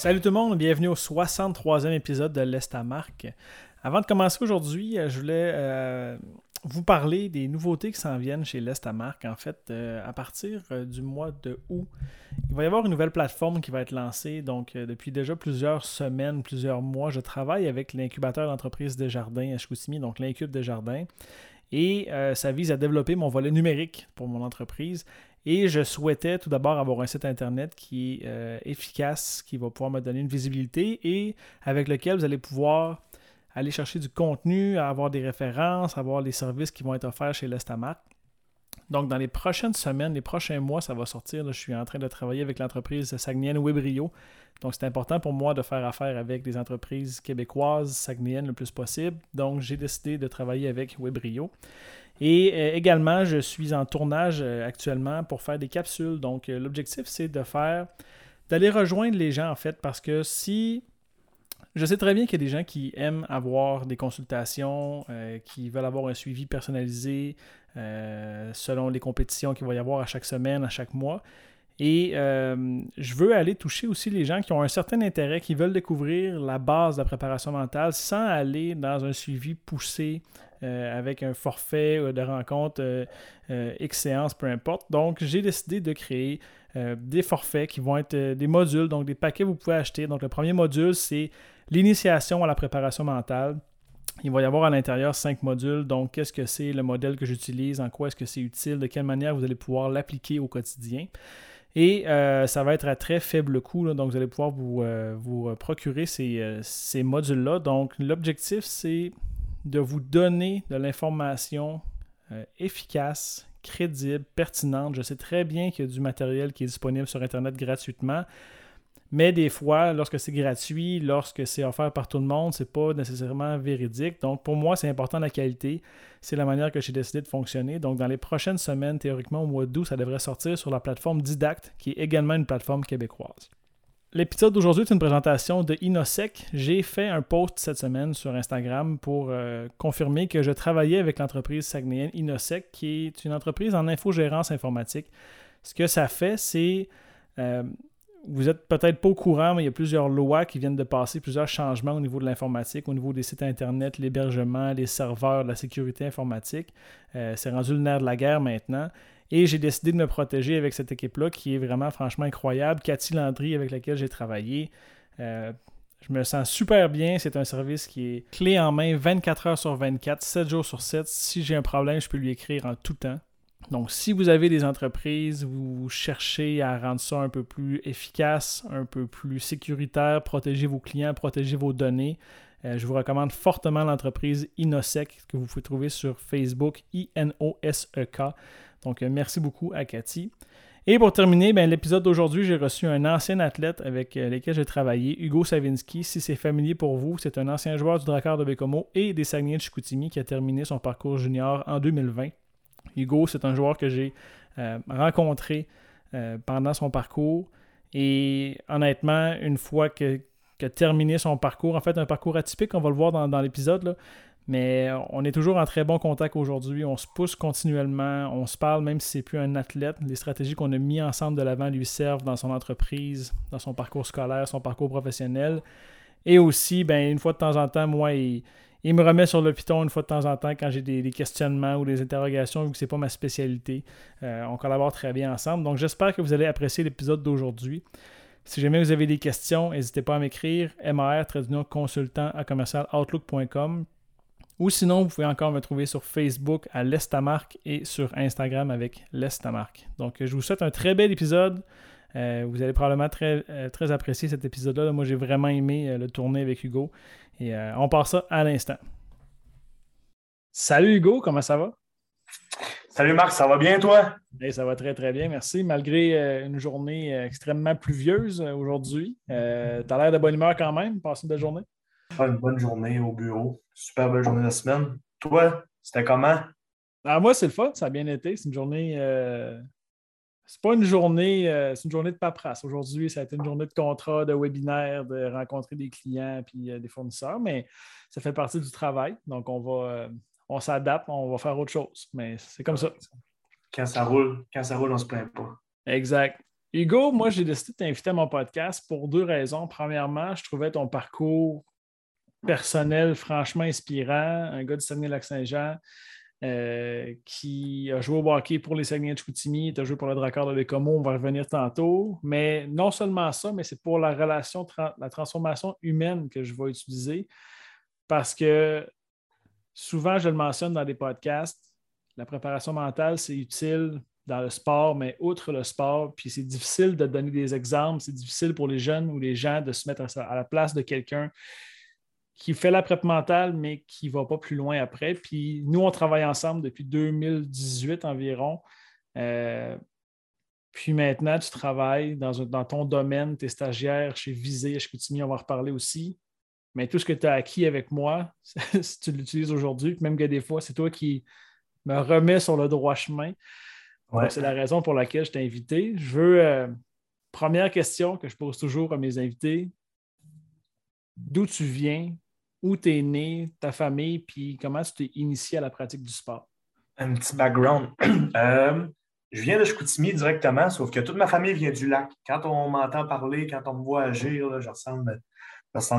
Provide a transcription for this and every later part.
Salut tout le monde, bienvenue au 63e épisode de l'Estamarque. Avant de commencer aujourd'hui, euh, je voulais euh, vous parler des nouveautés qui s'en viennent chez l'Estamarque. En fait, euh, à partir du mois de août, il va y avoir une nouvelle plateforme qui va être lancée. Donc, depuis déjà plusieurs semaines, plusieurs mois, je travaille avec l'incubateur d'entreprise Desjardins à Chicoutimi, donc l'Incube Desjardins. Et ça vise à développer mon volet numérique pour mon entreprise et je souhaitais tout d'abord avoir un site internet qui est euh, efficace, qui va pouvoir me donner une visibilité et avec lequel vous allez pouvoir aller chercher du contenu, avoir des références, avoir les services qui vont être offerts chez l'Estamat. Donc, dans les prochaines semaines, les prochains mois, ça va sortir. je suis en train de travailler avec l'entreprise saguenienne Webrio. Donc, c'est important pour moi de faire affaire avec des entreprises québécoises, sagueniennes le plus possible. Donc, j'ai décidé de travailler avec Webrio. Et euh, également, je suis en tournage euh, actuellement pour faire des capsules. Donc, euh, l'objectif, c'est de faire, d'aller rejoindre les gens, en fait, parce que si. Je sais très bien qu'il y a des gens qui aiment avoir des consultations, qui veulent avoir un suivi personnalisé selon les compétitions qu'il va y avoir à chaque semaine, à chaque mois. Et je veux aller toucher aussi les gens qui ont un certain intérêt, qui veulent découvrir la base de la préparation mentale sans aller dans un suivi poussé euh, avec un forfait euh, de rencontre euh, X séances, peu importe. Donc, j'ai décidé de créer des forfaits qui vont être des modules, donc des paquets que vous pouvez acheter. Donc, le premier module, c'est l'initiation à la préparation mentale. Il va y avoir à l'intérieur cinq modules. Donc, qu'est-ce que c'est le modèle que j'utilise, en quoi est-ce que c'est utile, de quelle manière vous allez pouvoir l'appliquer au quotidien? Et ça va être à très faible coût, donc vous allez pouvoir vous, vous procurer ces, ces modules-là. Donc, l'objectif, c'est de vous donner de l'information euh, efficace, crédible, pertinente. Je sais très bien qu'il y a du matériel qui est disponible sur Internet gratuitement. Mais des fois, lorsque c'est gratuit, lorsque c'est offert par tout le monde, c'est pas nécessairement véridique. Donc, pour moi, c'est important la qualité. C'est la manière que j'ai décidé de fonctionner. Donc, dans les prochaines semaines, théoriquement, au mois d'août, ça devrait sortir sur la plateforme Didact, qui est également une plateforme québécoise. L'épisode d'aujourd'hui est une présentation de Inosec. J'ai fait un post cette semaine sur Instagram pour euh, confirmer que je travaillais avec l'entreprise saguenéenne Inosec, qui est une entreprise en infogérance informatique. Ce que ça fait, c'est. Euh, vous êtes peut-être pas au courant, mais il y a plusieurs lois qui viennent de passer, plusieurs changements au niveau de l'informatique, au niveau des sites Internet, l'hébergement, les serveurs, la sécurité informatique. Euh, c'est rendu le nerf de la guerre maintenant. Et j'ai décidé de me protéger avec cette équipe-là qui est vraiment franchement incroyable. Cathy Landry avec laquelle j'ai travaillé. Euh, je me sens super bien. C'est un service qui est clé en main 24 heures sur 24, 7 jours sur 7. Si j'ai un problème, je peux lui écrire en tout temps. Donc, si vous avez des entreprises, vous cherchez à rendre ça un peu plus efficace, un peu plus sécuritaire, protéger vos clients, protéger vos données, euh, je vous recommande fortement l'entreprise Inosec que vous pouvez trouver sur Facebook, I-N-O-S-E-K. Donc, euh, merci beaucoup à Cathy. Et pour terminer, ben, l'épisode d'aujourd'hui, j'ai reçu un ancien athlète avec euh, lequel j'ai travaillé, Hugo Savinski. Si c'est familier pour vous, c'est un ancien joueur du Drakkar de Bécomo et des Saguenay de Chicoutimi qui a terminé son parcours junior en 2020. Hugo, c'est un joueur que j'ai euh, rencontré pendant son parcours. Et honnêtement, une fois que, terminé son parcours, en fait, un parcours atypique, on va le voir dans, dans l'épisode, mais on est toujours en très bon contact aujourd'hui. On se pousse continuellement. On se parle même si c'est plus un athlète. Les stratégies qu'on a mis ensemble de l'avant lui servent dans son entreprise, dans son parcours scolaire, son parcours professionnel. Et aussi, ben, une fois de temps en temps, moi, il, me remet sur le piton une fois de temps en temps quand j'ai des, questionnements ou des interrogations, vu que ce n'est pas ma spécialité. Euh, on collabore très bien ensemble. Donc, j'espère que vous allez apprécier l'épisode d'aujourd'hui. Si jamais vous avez des questions, n'hésitez pas à m'écrire mar consultant à commercialoutlook.com Ou sinon, vous pouvez encore me trouver sur Facebook à Lestamarque et sur Instagram avec Lestamarque. Donc, je vous souhaite un très bel épisode. Euh, vous allez probablement très, euh, très apprécier cet épisode-là. Moi, j'ai vraiment aimé euh, le tourner avec Hugo. Et on passe ça à l'instant. Salut Hugo, comment ça va? Salut Marc, ça va bien toi? ça va très très bien, merci. Malgré une journée extrêmement pluvieuse aujourd'hui, tu as l'air de bonne humeur quand même, passer une belle journée? Une bonne journée au bureau. Super belle journée de semaine. Toi, c'était comment? Ah, moi, c'est le fun, ça a bien été. C'est une journée c'est pas une journée, euh, c'est une journée de paperasse. Aujourd'hui, ça a été une journée de contrat, de webinaire, de rencontrer des clients puis euh, des fournisseurs, mais ça fait partie du travail. Donc, on va euh, on s'adapte, on va faire autre chose. Mais c'est comme ça. Quand ça roule, quand ça roule, on se plaint pas. Exact. Hugo, moi, j'ai décidé de t'inviter à mon podcast pour deux raisons. Premièrement, je trouvais ton parcours personnel franchement inspirant. Un gars du Saguenay-Lac-Saint-Jean euh, qui a joué au hockey pour les Saguenay de Chicoutimi, il a joué pour le Drakkar de Bécomo, on va revenir tantôt. Mais non seulement ça, mais c'est pour la relation, la transformation humaine que je vais utiliser parce que souvent, je le mentionne dans des podcasts, la préparation mentale, c'est utile dans le sport, mais outre le sport, puis c'est difficile de donner des exemples, c'est difficile pour les jeunes ou les gens de se mettre à la place de quelqu'un qui fait la prep mentale, mais qui ne va pas plus loin après. Puis nous, on travaille ensemble depuis 2018 environ. Euh, puis maintenant, tu travailles dans, dans ton domaine, tu es stagiaire chez Visée, chez Coutimi, on va en reparler aussi. Mais tout ce que tu as acquis avec moi, si tu l'utilises aujourd'hui, même que des fois, c'est toi qui me remets sur le droit chemin. C'est la raison pour laquelle je t'ai invité. Je veux, euh, première question que je pose toujours à mes invités, d'où tu viens, où tu es né, ta famille, puis comment tu t'es initié à la pratique du sport? Un petit background. Euh, je viens de Chicoutimi directement, sauf que toute ma famille vient du lac. Quand on m'entend parler, quand on me voit agir, je, ressemble,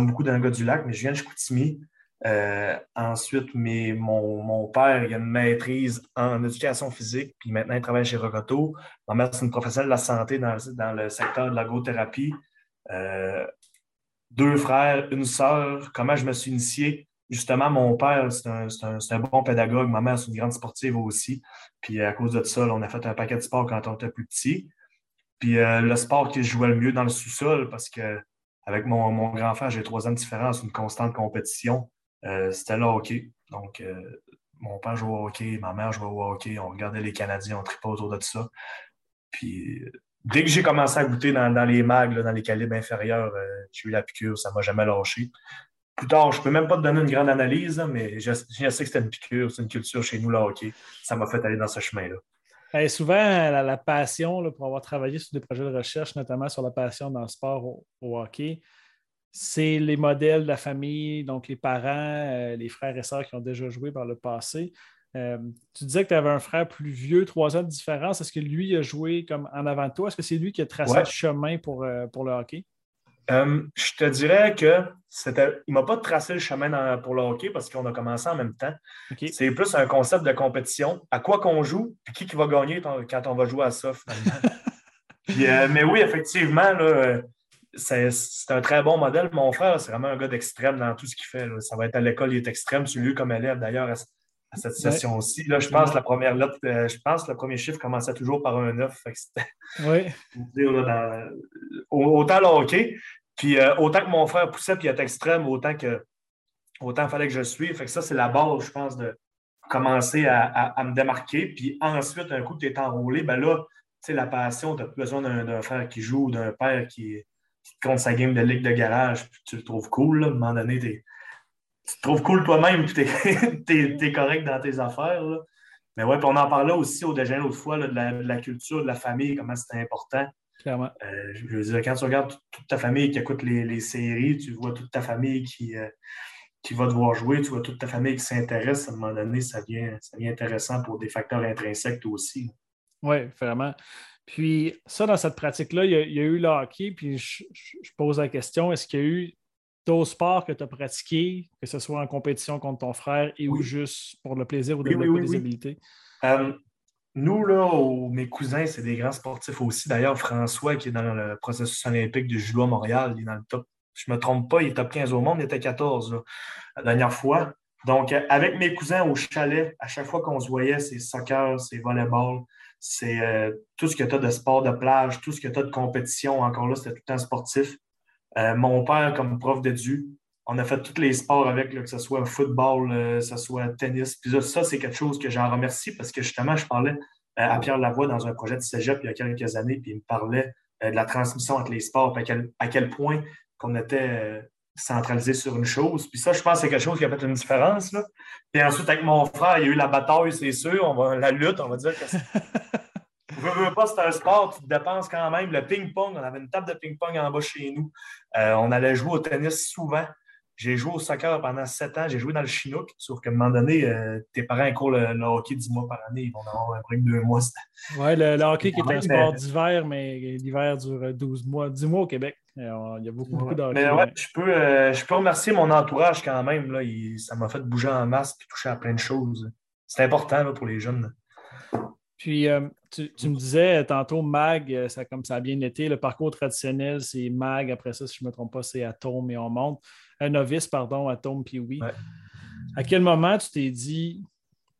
beaucoup d'un gars du lac, mais je viens de Chicoutimi. Euh, ensuite, mon, père il a une maîtrise en éducation physique, puis maintenant il travaille chez Rocoto. Ma mère, c'est une professionnelle de la santé dans, le secteur de l'agrothérapie. Euh, deux frères, une sœur. Comment je me suis initié? Justement, mon père, c'est un, bon pédagogue. Ma mère, c'est une grande sportive aussi. Puis à cause de ça, on a fait un paquet de sports quand on était plus petit. Puis euh, le sport qui jouait le mieux dans le sous-sol, parce que avec mon, grand frère, j'ai trois ans de différence, une constante compétition, euh, c'était le hockey. Donc, euh, mon père jouait au hockey, ma mère jouait au hockey, on regardait les Canadiens, on tripait autour de ça. Puis dès que j'ai commencé à goûter dans, les mags, dans les calibres inférieurs, euh, j'ai eu la piqûre, ça ne m'a jamais lâché. Plus tard, je ne peux même pas te donner une grande analyse, mais je, sais que c'était une piqûre, c'est une culture chez nous, là, hockey. Ça m'a fait aller dans ce chemin-là. souvent, la, passion pour avoir travaillé sur des projets de recherche, notamment sur la passion dans le sport au, hockey, c'est les modèles de la famille, donc les parents, euh, les frères et sœurs qui ont déjà joué par le passé. Euh, tu disais que tu avais un frère plus vieux, trois ans de différence. Est-ce que lui a joué comme en avant de toi? Est-ce que c'est lui qui a tracé le chemin pour, euh, pour le hockey? Euh, je te dirais que c'était. Il ne m'a pas tracé le chemin pour le hockey parce qu'on a commencé en même temps. C'est plus un concept de compétition. À quoi qu'on joue, puis qui, qui va gagner quand on va jouer à ça mais oui, effectivement, c'est un très bon modèle. Mon frère, c'est vraiment un gars d'extrême dans tout ce qu'il fait. Ça va être à l'école, il est extrême. C'est lui comme élève, d'ailleurs, à cette session-ci. Là, je pense que la première lettre, euh, je pense le premier chiffre commençait toujours par un 9. oui. autant le hockey, puis euh, autant que mon frère poussait puis il était extrême, autant que autant fallait que je suive. Fait que ça, c'est la base, je pense, de commencer à, me démarquer. Puis ensuite, un coup que tu es enrôlé, ben là, tu sais, la passion, tu as plus besoin d'un frère qui joue, d'un père qui, qui, compte sa game de ligue de garage, puis tu le trouves cool. À un moment donné, tu tu te trouves cool toi-même, tu es, correct dans tes affaires. Mais ouais, puis on en parlait aussi au déjeuner l'autre fois de, la, culture, de la famille, comment c'était important. Clairement. Euh, je veux dire, quand tu regardes toute ta famille qui écoute les, séries, tu vois toute ta famille qui, euh, qui va devoir jouer, tu vois toute ta famille qui s'intéresse, à un moment donné, ça devient, ça devient intéressant pour des facteurs intrinsèques aussi. Oui, vraiment. Puis ça, dans cette pratique-là, il, y, a eu le hockey, puis je, je pose la question, est-ce qu'il y a eu d'autres sports que tu as pratiqués, que ce soit en compétition contre ton frère et ou juste pour le plaisir ou développer des habilités? Euh, nous, là, mes cousins, c'est des grands sportifs aussi. D'ailleurs, François, qui est dans le processus olympique du judo à Montréal, il est dans le top. Je ne me trompe pas, il est top 15 au monde, il était 14 la dernière fois. Donc, avec mes cousins au chalet, à chaque fois qu'on se voyait, c'est soccer, c'est volleyball, c'est euh, tout ce que tu as de sport de plage, tout ce que tu as de compétition. Encore là, c'était tout le temps sportif. Euh, mon père, comme prof d'édu, on a fait tous les sports avec, que ce soit football, euh, que ce soit tennis. Puis ça, c'est quelque chose que j'en remercie parce que justement, je parlais à Pierre Lavoie dans un projet de cégep il y a quelques années, puis il me parlait de la transmission entre les sports, à quel, à quel point qu'on était centralisé sur une chose. Puis ça, je pense que c'est quelque chose qui a fait une différence. Puis ensuite, avec mon frère, il y a eu la bataille, c'est sûr. On va, la lutte, on va dire que Vous veux pas, c'est un sport, tu te dépenses quand même. Le ping-pong, on avait une table de ping-pong en bas chez nous. Euh, on allait jouer au tennis souvent. J'ai joué au soccer pendant sept ans. J'ai joué dans le Chinook. Sauf qu'à un moment donné, euh, tes parents courent le, hockey dix mois par année. Ils vont avoir un break de deux mois. Oui, le, hockey qui est un sport d'hiver, mais l'hiver dure 12 mois. 10 mois au Québec. Il y a beaucoup, beaucoup d'hockey. Mais ouais, je peux, euh, je peux remercier mon entourage quand même. Là. ça m'a fait bouger en masse et toucher à plein de choses. C'est important pour les jeunes. Puis, euh, tu, me disais tantôt, MAG, ça, comme ça a bien été, le parcours traditionnel, c'est MAG. Après ça, si je ne me trompe pas, c'est Atome et on monte un novice, pardon, à Tom puis oui. À quel moment tu t'es dit,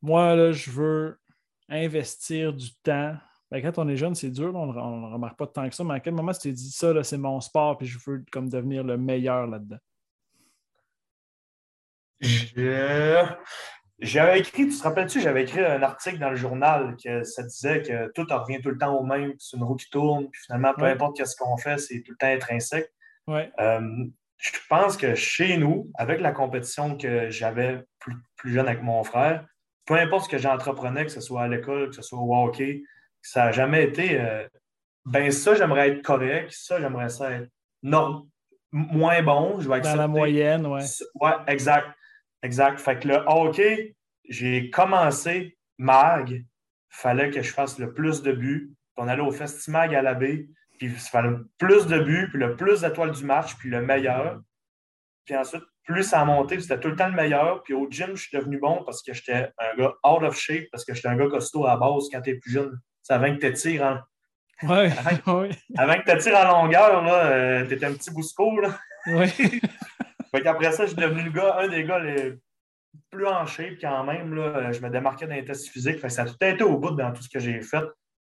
moi, là, je veux investir du temps? Ben, quand on est jeune, c'est dur, on ne remarque pas tant que ça, mais à quel moment tu t'es dit, ça, c'est mon sport, puis je veux comme devenir le meilleur là-dedans? J'avais écrit, tu te rappelles-tu, j'avais écrit un article dans le journal que ça disait que tout revient tout le temps au même, c'est une roue qui tourne, puis finalement, peu importe ce qu'on fait, c'est tout le temps intrinsèque. Ouais. Euh, je pense que chez nous, avec la compétition que j'avais plus, jeune avec mon frère, peu importe ce que j'entreprenais, que ce soit à l'école, que ce soit au hockey, ça n'a jamais été euh, ben ça, j'aimerais être correct, ça, j'aimerais ça être non, moins bon. Je vais Dans la moyenne, oui. Oui, exact. Exact. Fait que le hockey, j'ai commencé mag, il fallait que je fasse le plus de buts. on allait au Festimag à la baie. Puis il fallait plus de buts, puis le plus d'étoiles du match, puis le meilleur. Puis ensuite, plus ça a monté, c'était tout le temps le meilleur. Puis au gym, je suis devenu bon parce que j'étais un gars out of shape, parce que j'étais un gars costaud à la base quand t'es plus jeune. C'est avant que tu tires en. Ouais, avant, que tu tires en longueur, là, euh, t'étais un petit bousco, là. Oui. fait qu'après ça, je suis devenu le gars, un des gars les plus en shape quand même. Là. Je me démarquais dans les tests physiques. Fait que ça a tout été au bout dans tout ce que j'ai fait.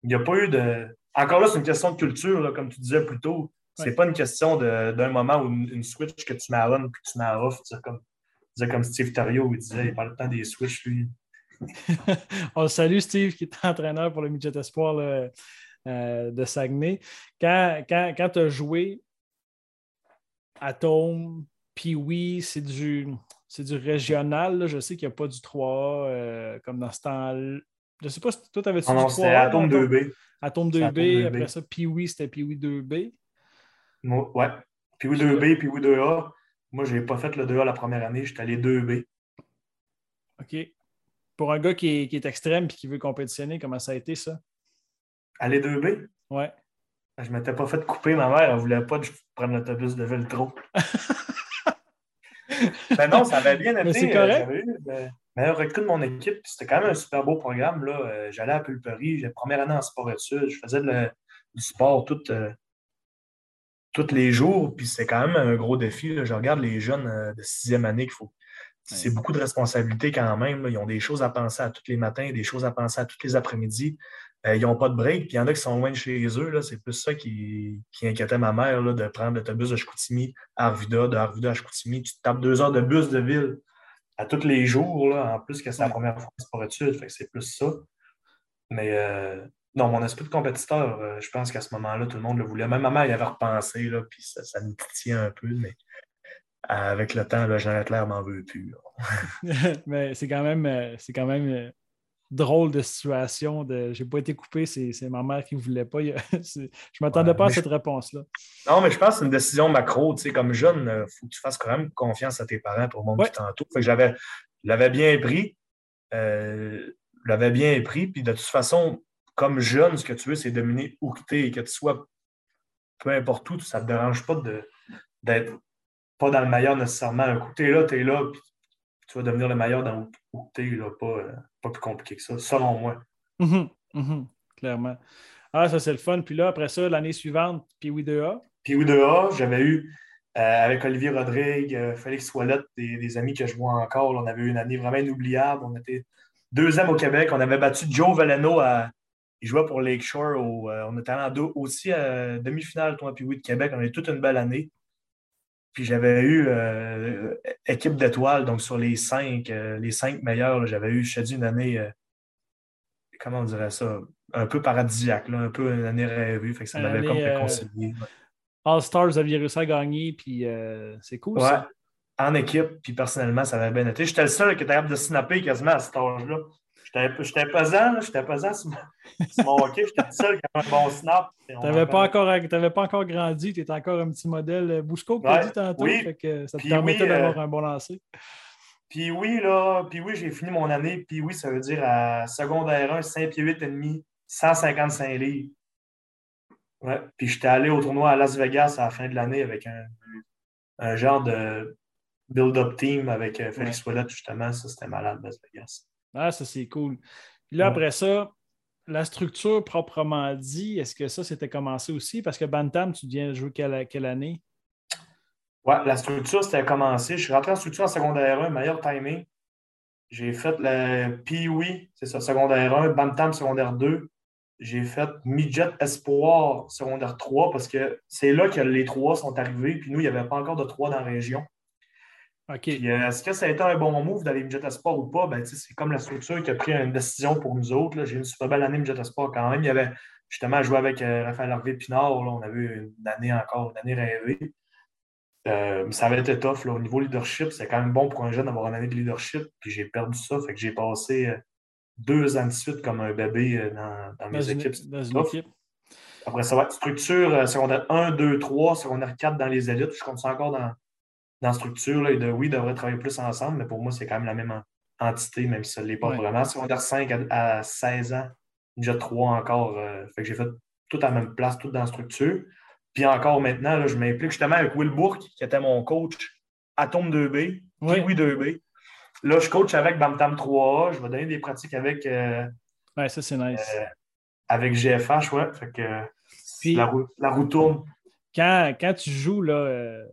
Il n'y a pas eu de. Encore là, c'est une question de culture, comme tu disais plus tôt. C'est pas une question d'un moment ou une, switch que tu mets on puis tu mets off. Comme, comme Steve Tario, il disait, il parle le temps des switches, lui. On salue Steve, qui est entraîneur pour le Midget Espoir euh, de Saguenay. Quand, quand, quand tu as joué Atom, puis oui, c'est du, du régional. Je sais qu'il n'y a pas du 3 euh, comme dans ce temps Je ne sais pas si toi, tu avais-tu ah du 3 C'était Atom 2B. Atome 2B, après ça, Pee-Wee, c'était Pee-Wee 2B. ouais. Pee-Wee 2B, Pee-Wee 2A. Moi, je n'ai pas fait le 2A la première année, j'étais allé 2B. OK. Pour un gars qui est, qui est extrême et qui veut compétitionner, comment ça a été ça? Aller 2B? Ouais. Je ne m'étais pas fait couper, ma mère, elle ne voulait pas que je prenne l'autobus de Veltro. ben non, ça avait bien été. C'est correct. J'avais eu le meilleur de mon équipe. C'était quand même un super beau programme. Là. Euh, j'allais à Pulperie, j'ai première année en sport études. Je faisais du sport tout, euh, tous les jours. Puis c'est quand même un gros défi. Je regarde les jeunes euh, de sixième année qu'il faut. C'est beaucoup de responsabilités quand même. Ils ont des choses à penser à tous les matins, des choses à penser à tous les après-midi. Ils n'ont pas de break. Puis il y en a qui sont loin de chez eux. C'est plus ça qui, inquiétait ma mère de prendre l'autobus de Chicoutimi à Arvida, de Arvida à Chicoutimi. Tu tapes deux heures de bus de ville à tous les jours, là, en plus que c'est la première fois sport études, fait que c'est plus ça. Mais euh, non, mon esprit de compétiteur, euh, je pense qu'à ce moment-là, tout le monde le voulait. Même maman y avait repensé, là, puis ça, ça me tient un peu, mais avec le temps, là, Jean Leclerc m'en veut plus. mais c'est quand même, euh, c'est quand même drôle de situation. De... J'ai pas été coupé, c'est, ma mère qui ne voulait pas. je ne m'attendais pas à cette réponse-là. Non, mais je pense que c'est une décision macro. Tu sais, comme jeune, il euh, faut que tu fasses quand même confiance à tes parents pour le monde qui t'entoure. j'avais, je l'avais bien pris. Euh, l'avais bien pris. Puis de toute façon, comme jeune, ce que tu veux, c'est dominer où que tu es et que tu sois peu importe où, ça ne te dérange pas d'être pas dans le meilleur nécessairement. Un coup, tu es là, tu es là, puis tu vas devenir le meilleur dans où tu pas, euh, pas plus compliqué que ça, selon moi. Mhm, mhm, clairement. Ah, ça, c'est le fun. Puis là, après ça, l'année suivante, puis oui 2A. Puis oui 2A, j'avais eu avec Olivier Rodrigue, Félix Ouellette, des, amis que je vois encore. on avait eu une année vraiment inoubliable. On était deuxième au Québec. On avait battu Joe Valeno à. Il jouait pour Lakeshore. on était allé en aussi à demi-finale, toi, puis oui, de Québec. On a eu toute une belle année. Puis j'avais eu équipe d'étoiles, donc sur les cinq, les cinq meilleurs, j'avais eu, je te une année, comment on dirait ça, un peu paradisiaque, un peu une année rêvée. Fait que ça m'avait comme euh, réconcilié. All Stars, vous aviez réussi à gagner, puis euh, c'est cool ouais, ça. En équipe, puis personnellement, ça avait bien été. J'étais le seul qui était capable de snapper quasiment à cet âge-là. J'étais pesant, j'étais pesant sur mon, hockey, j'étais le seul qui avait un bon snap. Tu n'avais pas, encore, pas encore grandi, tu étais encore un petit modèle euh, Bousco, que tu as dit tantôt, oui. fait que ça te permettait d'avoir un bon lancer. Puis oui, là, puis oui, j'ai fini mon année. Puis oui, ça veut dire à secondaire 1, 5 pieds 8 et demi, 155 livres. Ouais. Puis j'étais allé au tournoi à Las Vegas à la fin de l'année avec un, genre de build-up team avec euh, Félix ouais. justement. Ça, c'était malade, Las Vegas. Ah, ça, c'est cool. Puis là, après ça, la structure proprement dit, est-ce que ça, c'était commencé aussi? Parce que Bantam, tu viens jouer quelle, quelle année? Ouais, la structure, c'était commencé. Je suis rentré en structure en secondaire 1, meilleur timing. J'ai fait le Pee-Wee, c'est ça, secondaire 1, Bantam secondaire 2. J'ai fait Midget Espoir secondaire 3 parce que c'est là que les trois sont arrivés. Puis nous, il n'y avait pas encore de trois dans la région. Euh, est-ce que ça a été un bon move d'aller Midget Espoir ou pas? Ben, c'est comme la structure qui a pris une décision pour nous autres. J'ai une super belle année Midget Espoir quand même. Il y avait justement joué avec euh, Raphaël Harvey Pinard. Là, on avait eu une année encore, une année rêvée. Euh, ça avait été tough au niveau leadership. C'est quand même bon pour un jeune d'avoir une année de leadership. Puis j'ai perdu ça. Fait que j'ai passé deux ans de suite comme un bébé euh, dans, mes équipes. Après ça va être structure secondaire 1, 2, 3, secondaire 4 dans les élites. Je compte ça encore dans, dans structure. Là, et de, oui, ils devraient travailler plus ensemble, mais pour moi, c'est quand même la même entité, même si ça ne l'est pas vraiment. Secondaire 5 à, 16 ans, déjà 3 encore. fait que j'ai fait tout à la même place, tout dans la structure. Puis encore maintenant, là, je m'implique justement avec Will Bourque, qui était mon coach Atom 2B, oui. 2B. Là, je coach avec Bamtam 3A. Je vais donner des pratiques avec. Euh, ouais, ça, c'est nice. Euh, avec GFH, ouais. Fait que Puis, la, roue, la roue tourne. Quand, quand tu joues, là, euh,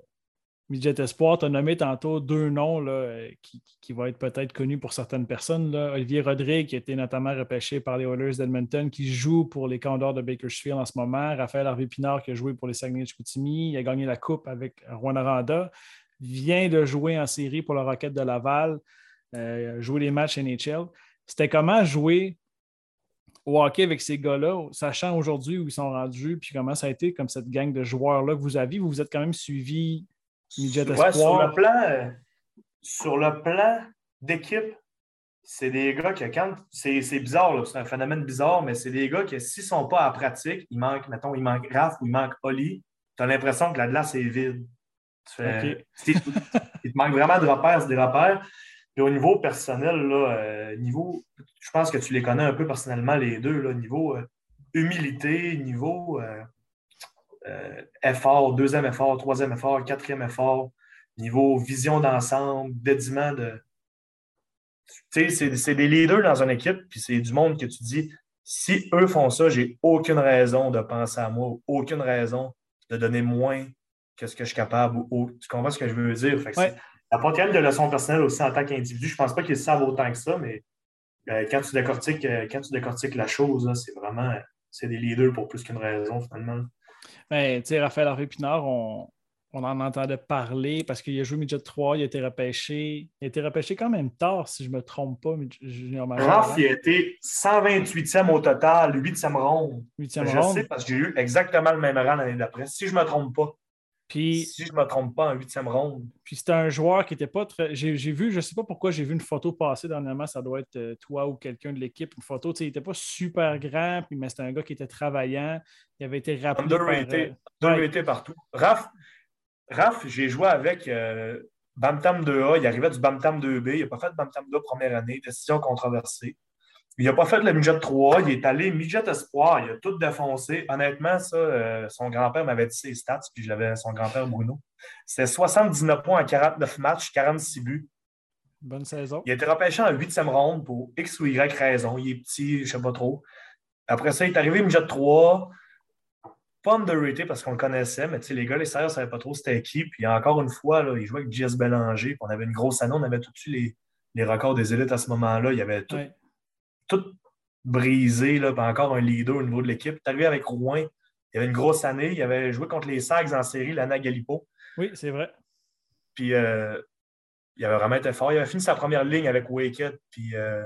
Midget Espoir, tu as nommé tantôt deux noms là, qui, qui, vont être peut-être connus pour certaines personnes. Là. Olivier Rodrigue, qui a été notamment repêché par les Oilers d'Edmonton, qui joue pour les Condors de Bakersfield en ce moment. Raphaël Harvey-Pinard, qui a joué pour les Saguenay-Chicoutimi. Il a gagné la Coupe avec Juan Aranda. Vient de jouer en série pour la Rocket de Laval. Euh, jouer les matchs NHL. C'était comment jouer au hockey avec ces gars-là, sachant aujourd'hui où ils sont rendus, puis comment ça a été comme cette gang de joueurs-là que vous aviez? Vous vous êtes quand même suivi sur le plan, euh, sur le plan d'équipe, c'est des gars qui, quand. C'est bizarre, c'est un phénomène bizarre, mais c'est des gars qui, s'ils ne sont pas à pratique, il manque, mettons, il manque Raph ou il manque Oli, tu as l'impression que la glace est vide. il te manque vraiment de repères, c'est des repères. Puis au niveau personnel, là, euh, niveau, je pense que tu les connais un peu personnellement, les deux, là, niveau euh, humilité, niveau euh, effort, deuxième effort, troisième effort, quatrième effort, niveau vision d'ensemble, dédiement de. Tu sais, c'est des leaders dans une équipe, puis c'est du monde que tu dis si eux font ça, j'ai aucune raison de penser à moi, aucune raison de donner moins que ce que je suis capable. Ou, tu comprends ce que je veux dire? Fait ouais. La de leçons personnelles aussi en tant qu'individu, je ne pense pas qu'ils savent autant que ça, mais euh, quand, tu décortiques, euh, quand tu décortiques la chose, c'est vraiment c'est des leaders pour plus qu'une raison, finalement. Ben, tu sais, Raphaël Henri Pinard, on, en entendait parler parce qu'il a joué midget 3, il a été repêché. Il a été repêché quand même tard, si je ne me trompe pas. Raph, il a été 128e au total, 8e ronde. 8e je sais parce que j'ai eu exactement le même rang l'année d'après, si je ne me trompe pas si je ne me trompe pas, en huitième ronde. Puis c'était un joueur qui n'était pas très. J'ai vu, je ne sais pas pourquoi, j'ai vu une photo passer dernièrement, ça doit être euh, toi ou quelqu'un de l'équipe, une photo. Il n'était pas super grand, mais c'était un gars qui était travaillant. Il avait été rappelé. Underrated, euh, partout. Raph, Raph j'ai joué avec euh, Bamtam 2A. Il arrivait du Bamtam 2B. Il n'a pas fait de Bamtam 2 première année. Décision controversée. Il n'a pas fait de la midget 3, il est allé midget espoir, il a tout défoncé. Honnêtement, ça, euh, son grand-père m'avait dit ses stats, puis je l'avais, son grand-père Bruno. C'était 79 points en 49 matchs, 46 buts. Bonne saison. Il a été repêché en 8e ronde pour X ou Y raison. Il est petit, je ne sais pas trop. Après ça, il est arrivé midget 3. pas underrated parce qu'on le connaissait, mais les gars, les sérieux ne savaient pas trop c'était qui. Puis encore une fois, là, il jouait avec Jess Bélanger. Puis on avait une grosse année, on avait tout les, les records des élites à ce moment-là. Il y avait tout, tout brisé, là, puis encore un leader au niveau de l'équipe. Tu arrivé avec Rouen, il y avait une grosse année. Il avait joué contre les Sags en série l'année à Galipo. Oui, c'est vrai. Puis euh, il avait vraiment été fort. Il avait fini sa première ligne avec Wakehead, puis euh,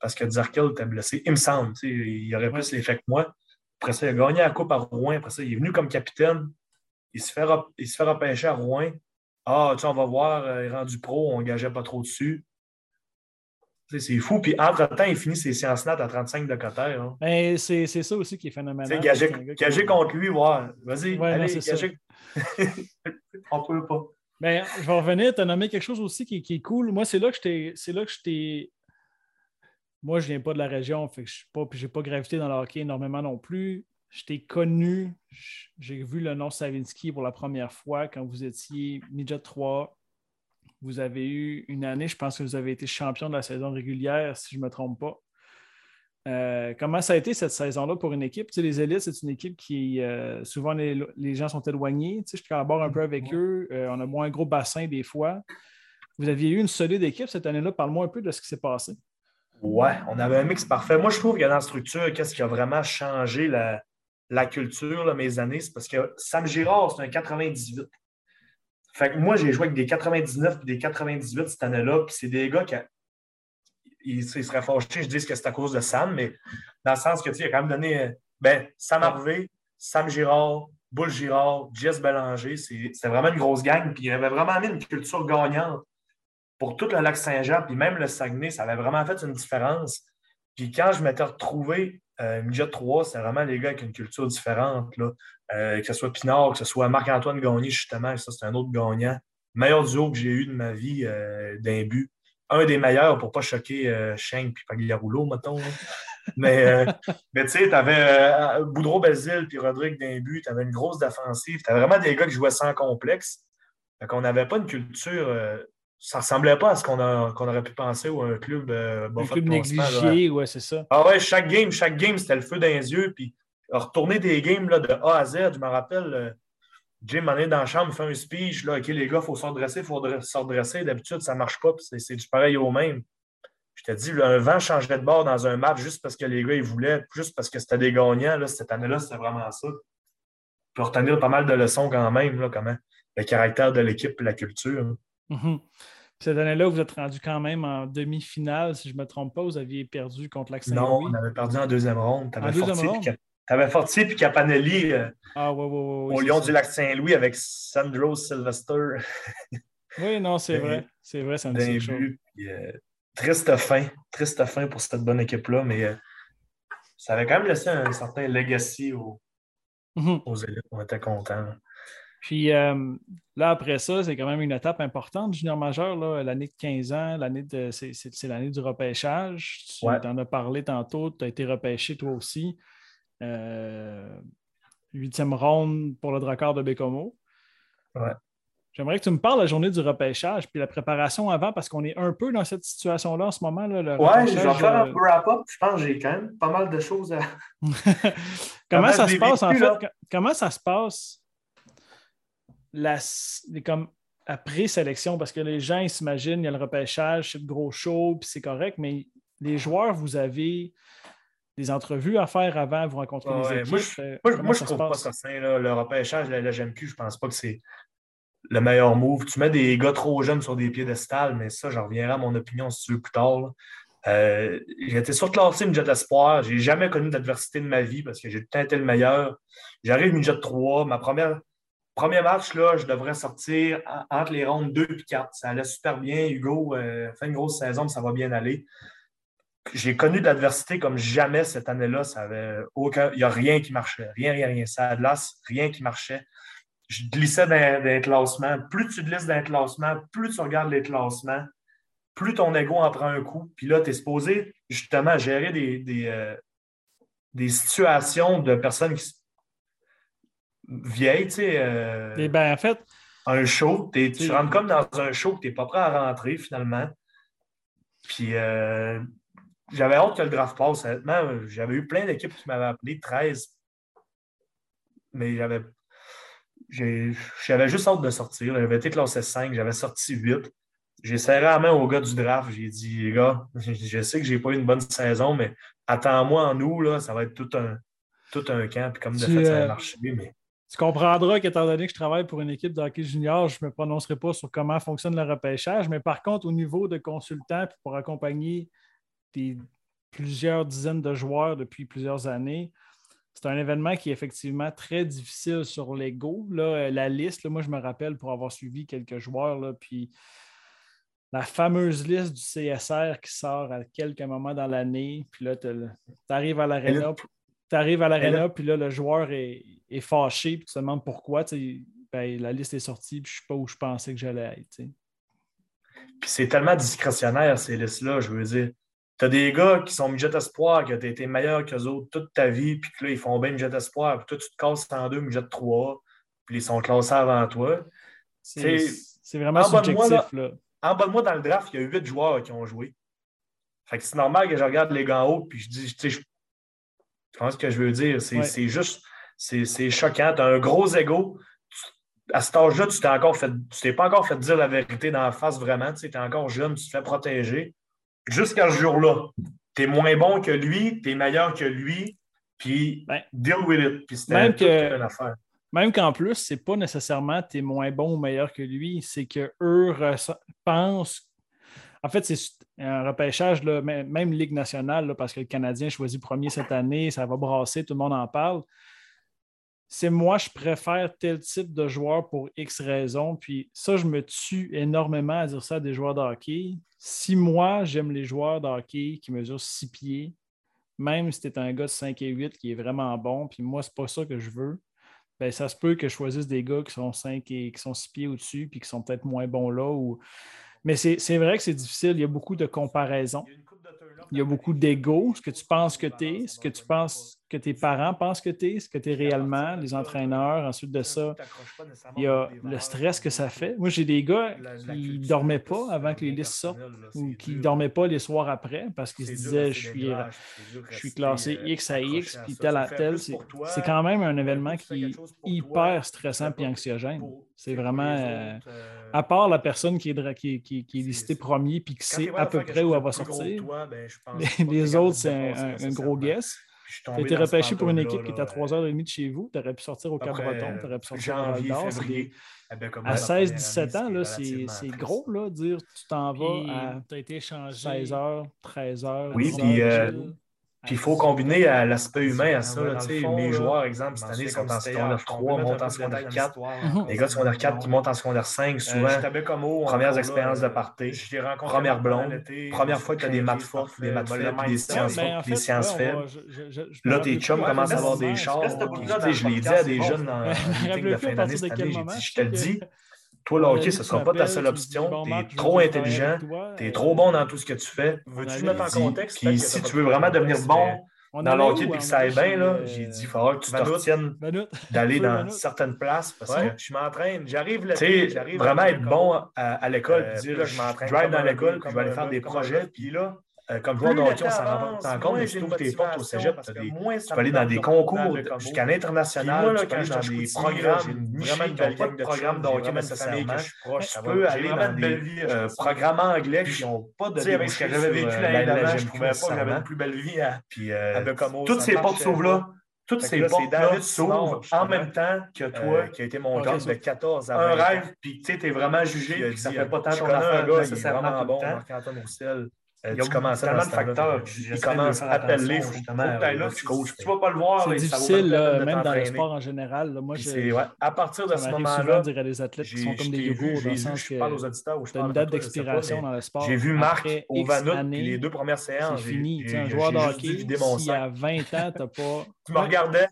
parce que Zerkel était blessé. Il me semble, il aurait plus l'effet que moi. Après ça, il a gagné la Coupe à Rouen. Après ça, il est venu comme capitaine. Il se fait, il se fait repêcher à Rouen. Ah, tu sais, on va voir, euh, il est rendu pro, on ne gageait pas trop dessus. C'est fou. Puis entre-temps, il finit ses séances nat à 35 de Cotter. Hein. Ben, c'est ça aussi qui est phénoménal. Gager, contre lui, voir. Vas-y, allez, gager. on peut pas. Ben, je vais revenir, tu as nommé quelque chose aussi qui, qui est cool. Moi, c'est là que je t'ai moi, je ne viens pas de la région, fait que je n'ai pas, pas gravité dans le hockey énormément non plus. Je t'ai connu, j'ai vu le nom Savinsky pour la première fois quand vous étiez midget 3. Vous avez eu une année, je pense que vous avez été champion de la saison régulière, si je ne me trompe pas. Euh, comment ça a été cette saison-là pour une équipe? Tu les élites, c'est une équipe qui, euh, souvent, les, gens sont éloignés. Tu je collabore un peu avec eux. Euh, on a moins un gros bassin des fois. Vous aviez eu une solide équipe cette année-là. Parle-moi un peu de ce qui s'est passé. Ouais, on avait un mix parfait. Moi, je trouve que dans la structure, qu'est-ce qui a vraiment changé la, culture, mes années, c'est parce que Sam Girard, c'est un 98. Fait que moi, j'ai joué avec des 99 et des 98 cette année-là, puis c'est des gars qui. Ils, seraient fâchés, je dis que c'est à cause de Sam, mais dans le sens que, tu sais, il a quand même donné. Ben, Sam Harvey, Sam Girard, Bull Girard, Jess Bélanger, c'est vraiment une grosse gang, puis il avait vraiment mis une culture gagnante pour tout le lac Saint-Jean, puis même le Saguenay, ça avait vraiment fait une différence. Puis quand je m'étais retrouvé euh, Midget 3, c'est vraiment les gars avec une culture différente. Là. Euh, que ce soit Pinard, que ce soit Marc-Antoine Gagné, justement, ça, c'est un autre gagnant. Meilleur duo que j'ai eu de ma vie euh, d'un but. Un des meilleurs pour ne pas choquer euh, Schenk et Pagliarulo, mettons. mais, euh, mais tu sais, tu avais Boudreau Basile puis Rodrigue Dimbu, tu avais une grosse défensive. Tu avais vraiment des gars qui jouaient sans complexe. Fait qu'on n'avait pas une culture ça ressemblait pas à ce qu'on aurait pu penser ou un club euh, Un club négligé, ouais, c'est ça. Ah ouais, chaque game, chaque game, c'était le feu dans les yeux. Puis retourner des games là, de A à Z, je me rappelle, euh, Jim en est dans la chambre, il fait un speech, là, OK, les gars, il faut se redresser, il faut se redresser. D'habitude, ça ne marche pas, c'est du pareil au même. Je te dis, un vent changerait de bord dans un match juste parce que les gars, ils voulaient, juste parce que c'était des gagnants. Là, cette année-là, c'était vraiment ça. Puis retenir pas mal de leçons quand même, là, comment le caractère de l'équipe et la culture. Mhm. Cette année-là, vous êtes rendu quand même en demi-finale, si je ne me trompe pas. Vous aviez perdu contre lac Non, on avait perdu en deuxième ronde. Tu avais, Fortier puis Capanelli euh, ah, au Lyon du lac Saint-Louis avec Sandro Sylvester. oui, non, c'est vrai. C'est vrai, ça me dit euh, triste fin. Triste fin pour cette bonne équipe-là, mais euh, ça avait quand même laissé un certain legacy mhm. aux élites. On était contents. Puis euh, là, après ça, c'est quand même une étape importante, junior majeur, l'année de 15 ans, l'année de, c'est, l'année du repêchage. Tu en as parlé tantôt, tu as été repêché toi aussi. Euh, huitième ronde pour le Drakkar de Bécomo. Ouais. J'aimerais que tu me parles de la journée du repêchage puis la préparation avant, parce qu'on est un peu dans cette situation-là en ce moment. Oui, je vais faire un euh, wrap-up. Je pense que j'ai quand même pas mal de choses à. comment ça se passe, en fait? Comment ça se passe la, comme après sélection, parce que les gens ils s'imaginent, il y a le repêchage, c'est le gros show, puis c'est correct, mais les joueurs, vous avez des entrevues à faire avant, vous rencontrer les équipes. Moi, je, euh, moi, je trouve pas ça sain. Le repêchage, la, la GMQ, je pense pas que c'est le meilleur move. Tu mets des gars trop jeunes sur des piédestals, mais ça, j'en reviendrai à mon opinion si tu veux plus tard. Euh, j'ai été surclassé une jet d'espoir. J'ai jamais connu d'adversité de ma vie parce que j'ai tout le temps été le meilleur. J'arrive une jet 3. Ma première, Premier match, là, je devrais sortir entre les rondes 2 et 4. Ça allait super bien. Hugo euh, fait une grosse saison, ça va bien aller. J'ai connu de l'adversité comme jamais cette année-là. Il n'y a rien qui marchait. Rien, rien, rien. Ça glace, rien qui marchait. Je glissais dans, les classements. Plus tu glisses dans les classements, plus tu regardes les classements, plus ton ego en prend un coup. Puis là, tu es supposé justement gérer des, des, euh, des situations de personnes qui vieille, tu sais. Euh, eh ben, en fait. Un show. Tu rentres comme dans un show que tu n'es pas prêt à rentrer finalement. Puis euh, j'avais hâte que le draft passe. Honnêtement, j'avais eu plein d'équipes qui m'avaient appelé, 13. mais j'avais. J'avais juste hâte de sortir. J'avais été classé 5, j'avais sorti 8. J'ai serré la main au gars du draft. J'ai dit, les gars, je sais que j'ai pas eu une bonne saison, mais attends-moi en nous, là, ça va être tout un, tout un camp. Puis comme de fait, ça a euh, marché. Mais... Tu comprendras qu'étant donné que je travaille pour une équipe de hockey junior, je ne me prononcerai pas sur comment fonctionne le repêchage. Mais par contre, au niveau de consultant, pour accompagner des, plusieurs dizaines de joueurs depuis plusieurs années, c'est un événement qui est effectivement très difficile sur l'ego. Euh, la liste, là, moi, je me rappelle pour avoir suivi quelques joueurs, là, puis la fameuse liste du CSR qui sort à quelques moments dans l'année. Puis là, tu arrives à l'aréna, tu arrives à l'aréna, puis là, le joueur est, fâché, puis tu te demandes pourquoi. Ben, la liste est sortie, puis je ne sais pas où je pensais que j'allais être. Puis c'est tellement discrétionnaire, ces listes-là, je veux dire. Tu as des gars qui sont midget espoir, qui ont été meilleurs qu'eux autres toute ta vie, puis que là, ils font bien midget espoir, puis toi, tu te casses en deux midget 3, puis ils sont classés avant toi. C'est vraiment subjectif, là en bas de moi, dans le draft, il y a huit joueurs qui ont joué. Fait que c'est normal que je regarde les gars en haut puis je dis, tu je pense que je veux dire? C'est juste, c'est choquant. Tu as un gros ego. À cet âge-là, tu t'es encore fait, tu t'es pas encore fait dire la vérité dans la face vraiment. Tu es encore jeune, tu te fais protéger. Jusqu'à ce jour-là, tu es moins bon que lui, tu es meilleur que lui, puis ben, deal with it. Puis c'était que... une affaire. Même qu'en plus, c'est pas nécessairement tu es moins bon ou meilleur que lui, c'est qu'eux pensent. En fait, c'est un repêchage, là, même Ligue nationale, parce que le Canadien choisit premier cette année, ça va brasser, tout le monde en parle. C'est moi, je préfère tel type de joueur pour X raisons. Puis ça, je me tue énormément à dire ça à des joueurs de hockey. Si moi, j'aime les joueurs de hockey qui mesurent six pieds, même si tu un gars de 5 et 8 qui est vraiment bon, puis moi, c'est pas ça que je veux ben, ça se peut que je choisisse des gars qui sont 5 et qui sont 6 pieds au-dessus puis qui sont peut-être moins bons là. Ou... Mais c'est vrai que c'est difficile. Il y a beaucoup de comparaisons. Beaucoup d'ego, ce que tu penses que tu es, ce que tu penses que tes parents pensent que tu es, ce que tu es réellement, les entraîneurs. Ensuite de ça, il y a le stress que ça fait. Moi, j'ai des gars qui ne dormaient pas avant que les listes sortent ou qui ne dormaient pas les soirs après parce qu'ils se disaient je suis, je suis classé X à X, puis tel à tel. C'est quand même un événement qui est hyper stressant et anxiogène. C'est vraiment, euh, à part la personne qui est, qui, qui, qui est listée premier puis qui sait à peu près où elle va sortir, les autres, c'est un, gros guess. Tu as été repêché pour une équipe qui est à 3h30 de chez vous. Tu aurais pu sortir au Cap-Breton, tu aurais pu sortir à Val d'Or. À 16-17 ans, c'est gros, là, dire tu t'en vas à as été échangé 16h, 13h. Oui, puis puis il faut combiner l'aspect humain à ça. mes joueurs, exemple, cette année, sont en secondaire 3, montent en secondaire 4. Les gars de secondaire 4 qui montent en secondaire 5, euh, souvent, premières expériences de party, première blonde, première fois que tu as des maths fortes, des maths faibles, des sciences fortes, des sciences faibles. Là, tes chums commencent à avoir des chars. Je l'ai dit à des jeunes dans le meeting de fin d'année cette année, j'ai dit, je te le dis, toi, le hockey, ce ne sera pas ta seule option. Tu es trop intelligent, tu es trop bon dans tout ce que tu fais. Veux-tu mettre en contexte? Puis si tu veux vraiment devenir bon dans le hockey et que ça aille bien, j'ai dit il faudra que tu te retiennes d'aller dans certaines places parce que je m'entraîne. J'arrive là. Sais, vraiment être bon à, l'école, euh, dire je drive dans l'école, puis je vais aller faire des projets, puis là, euh, comme joueur de hockey, on s'en rend compte, mais si tu ouvres tes portes au cégep, tu peux aller dans des concours jusqu'à l'international, tu peux aller dans des programmes, vraiment qui pas de programme de hockey nécessairement. Tu peux aller dans des euh, programmes anglais qui n'ont pas de avec ce que j'avais vécu euh, l'année dernière, je ne trouvais pas que j'avais une plus belle vie à Toutes ces portes s'ouvrent là. Toutes ces portes-là s'ouvrent en même temps que toi, qui a été mon gars de 14 à 20 Un rêve, puis tu sais, t'es vraiment jugé, puis ça fait pas tant ton affaire, c'est vraiment bon, Marc-Antoine Roussel. Euh, tu commences tellement de facteurs. Il commence à appeler, justement. là, tu coaches. Tu ne vas pas le voir. C'est difficile, même dans le sport en général. Moi, à partir de ce moment-là, dire à des athlètes qui sont comme des yogos, dans le sens que tu as une date d'expiration dans le sport. J'ai vu Marc au Vanout, les deux premières séances. C'est fini. Un joueur de hockey, si à 20 ans, tu n'as pas... Tu me regardais,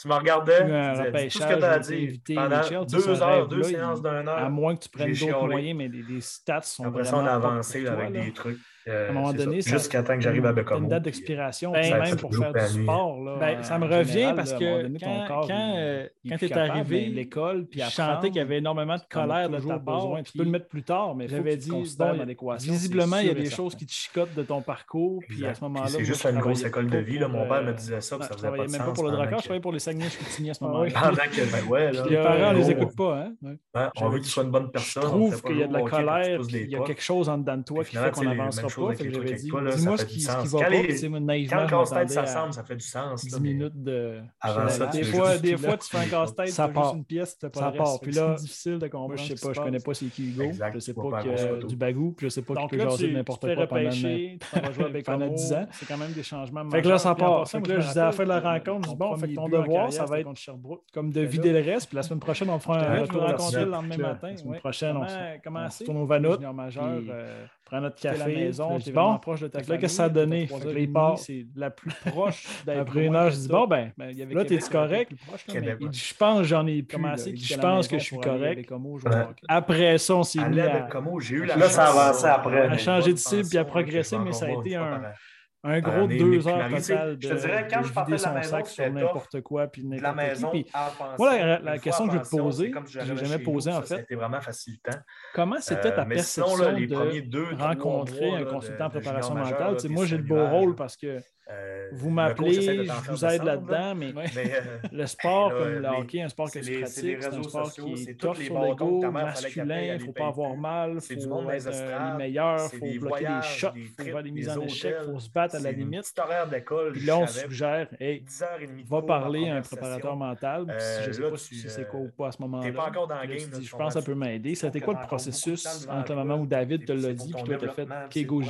tu me regardais, tu tout ce que tu as dit pendant deux heures, deux séances d'un heure. À moins que tu prennes d'autres moyens, mais les stats sont Après ça, on a avancé avec des trucs. À un moment donné, jusqu'à temps que j'arrive à Bécamo. une date d'expiration, ben, même pour faire du sport. Là, ben, ça me revient parce que donné, quand, quand, euh, quand tu es arrivé à l'école, puis je chantais qu'il y avait énormément de colère de ta part. Tu peux le mettre plus tard, mais j'avais dit, visiblement, il y a des choses qui te chicotent de ton parcours. Puis à ce moment-là, c'est juste une grosse école de vie. Mon père me disait ça, ça faisait pas de sens. Je même pas pour le Drakkar, je travaillais pour les Saguenay-Chicoutimi à ce moment-là. Pendant que, ben ouais, les parents, ne les écoutent pas. On veut que tu sois une bonne personne. Je trouve qu'il y a de la colère, il y a quelque chose en dedans de toi qui fait qu'on Dis-moi ce qui va pas, naïvement. Quand le casse-tête, ça ressemble, ça fait du sens. 10 minutes de. Avant ça, des fois, des fois, tu fais un casse-tête, ça part. une pièce, tu Ça part. Puis là, c'est difficile de comprendre. Je sais pas, je connais pas c'est qui Hugo. Je sais pas qu'il y a du bagou, puis je sais pas qu'il peut jaser n'importe quoi pendant 10 ans. C'est quand même des changements. Fait que là, ça part. Fait que là, je disais à la fin de la rencontre, je dis bon, fait que ton devoir, ça va être comme de vider le reste. Puis la semaine prochaine, on fera un retour rencontrer le lendemain matin. La semaine prochaine, on se tourne au Vanout prends notre café à la maison, bon, proche de ta famille. Qu'est-ce que ça a donné? C'est la plus proche Après une heure, je dis, bon, ben, ben là, t'es-tu correct? Il dit, je pense que j'en ai plus. Je pense que je suis correct. Après ça, on s'est mis à... Là, ça a avancé après. À changer de cible puis à progresser, mais ça a été un un gros deux heures total de, je te dirais, quand je partais de la maison, sac sur n'importe quoi. Puis de la maison puis, voilà la, question que je vais te poser, que je n'ai jamais posée en fait. C'était vraiment facilitant. Comment c'était ta euh, perception de rencontrer un consultant en préparation mentale? Moi, j'ai le beau rôle parce que euh, vous m'appelez, je vous aide là-dedans, mais, euh, le sport comme le hockey, un sport que je pratique, c'est un sport qui est tough sur masculin, il ne faut pas avoir mal, il faut être euh, les meilleurs, il faut bloquer les shots, il faut faire des mises en échec, il faut se battre à la limite. Puis là, on suggère, hey, va parler à un préparateur mental, je ne sais pas si c'est quoi ou pas à ce moment-là. Je pense que ça peut m'aider. C'était quoi le processus? entre le moment où David te l'a dit, puis toi, tu as fait Kego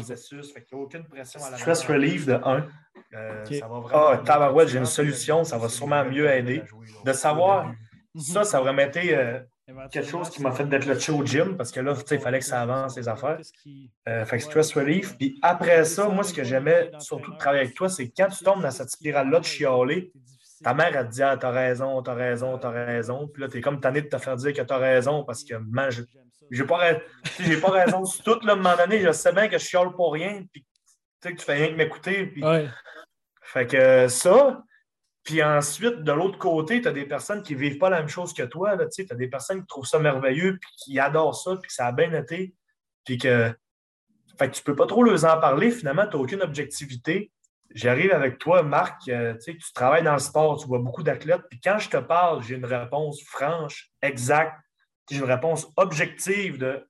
Stress relief de 1. Euh, ça va vraiment. Ah, j'ai une solution, ça va sûrement mieux aider. De savoir, ça, ça aurait été euh, quelque chose qui m'a fait d'être le show au gym parce que là, il fallait que ça avance les affaires. Euh, fait que stress relief. Puis après ça, moi, ce que j'aimais surtout de travailler avec toi, c'est quand tu tombes dans cette spirale-là de chialer, ta mère, elle te dit Ah, t'as raison, t'as raison, t'as raison. Puis là, t'es comme tanné de te faire dire que t'as raison parce que man, j'ai pas, pas raison sur tout. Là, à un moment donné, je sais bien que je chiale pour rien. Puis tu sais que tu fais rien que m'écouter. Puis... Fait que ça, puis ensuite, de l'autre côté, tu as des personnes qui ne vivent pas la même chose que toi. Tu as des personnes qui trouvent ça merveilleux, puis qui adorent ça, puis que ça a bien été. Puis que. Fait tu ne peux pas trop leur en parler. Finalement, tu n'as aucune objectivité. J'arrive avec toi, Marc, euh, tu travailles dans le sport, tu vois beaucoup d'athlètes. Puis quand je te parle, j'ai une réponse franche, exacte. J'ai une réponse objective de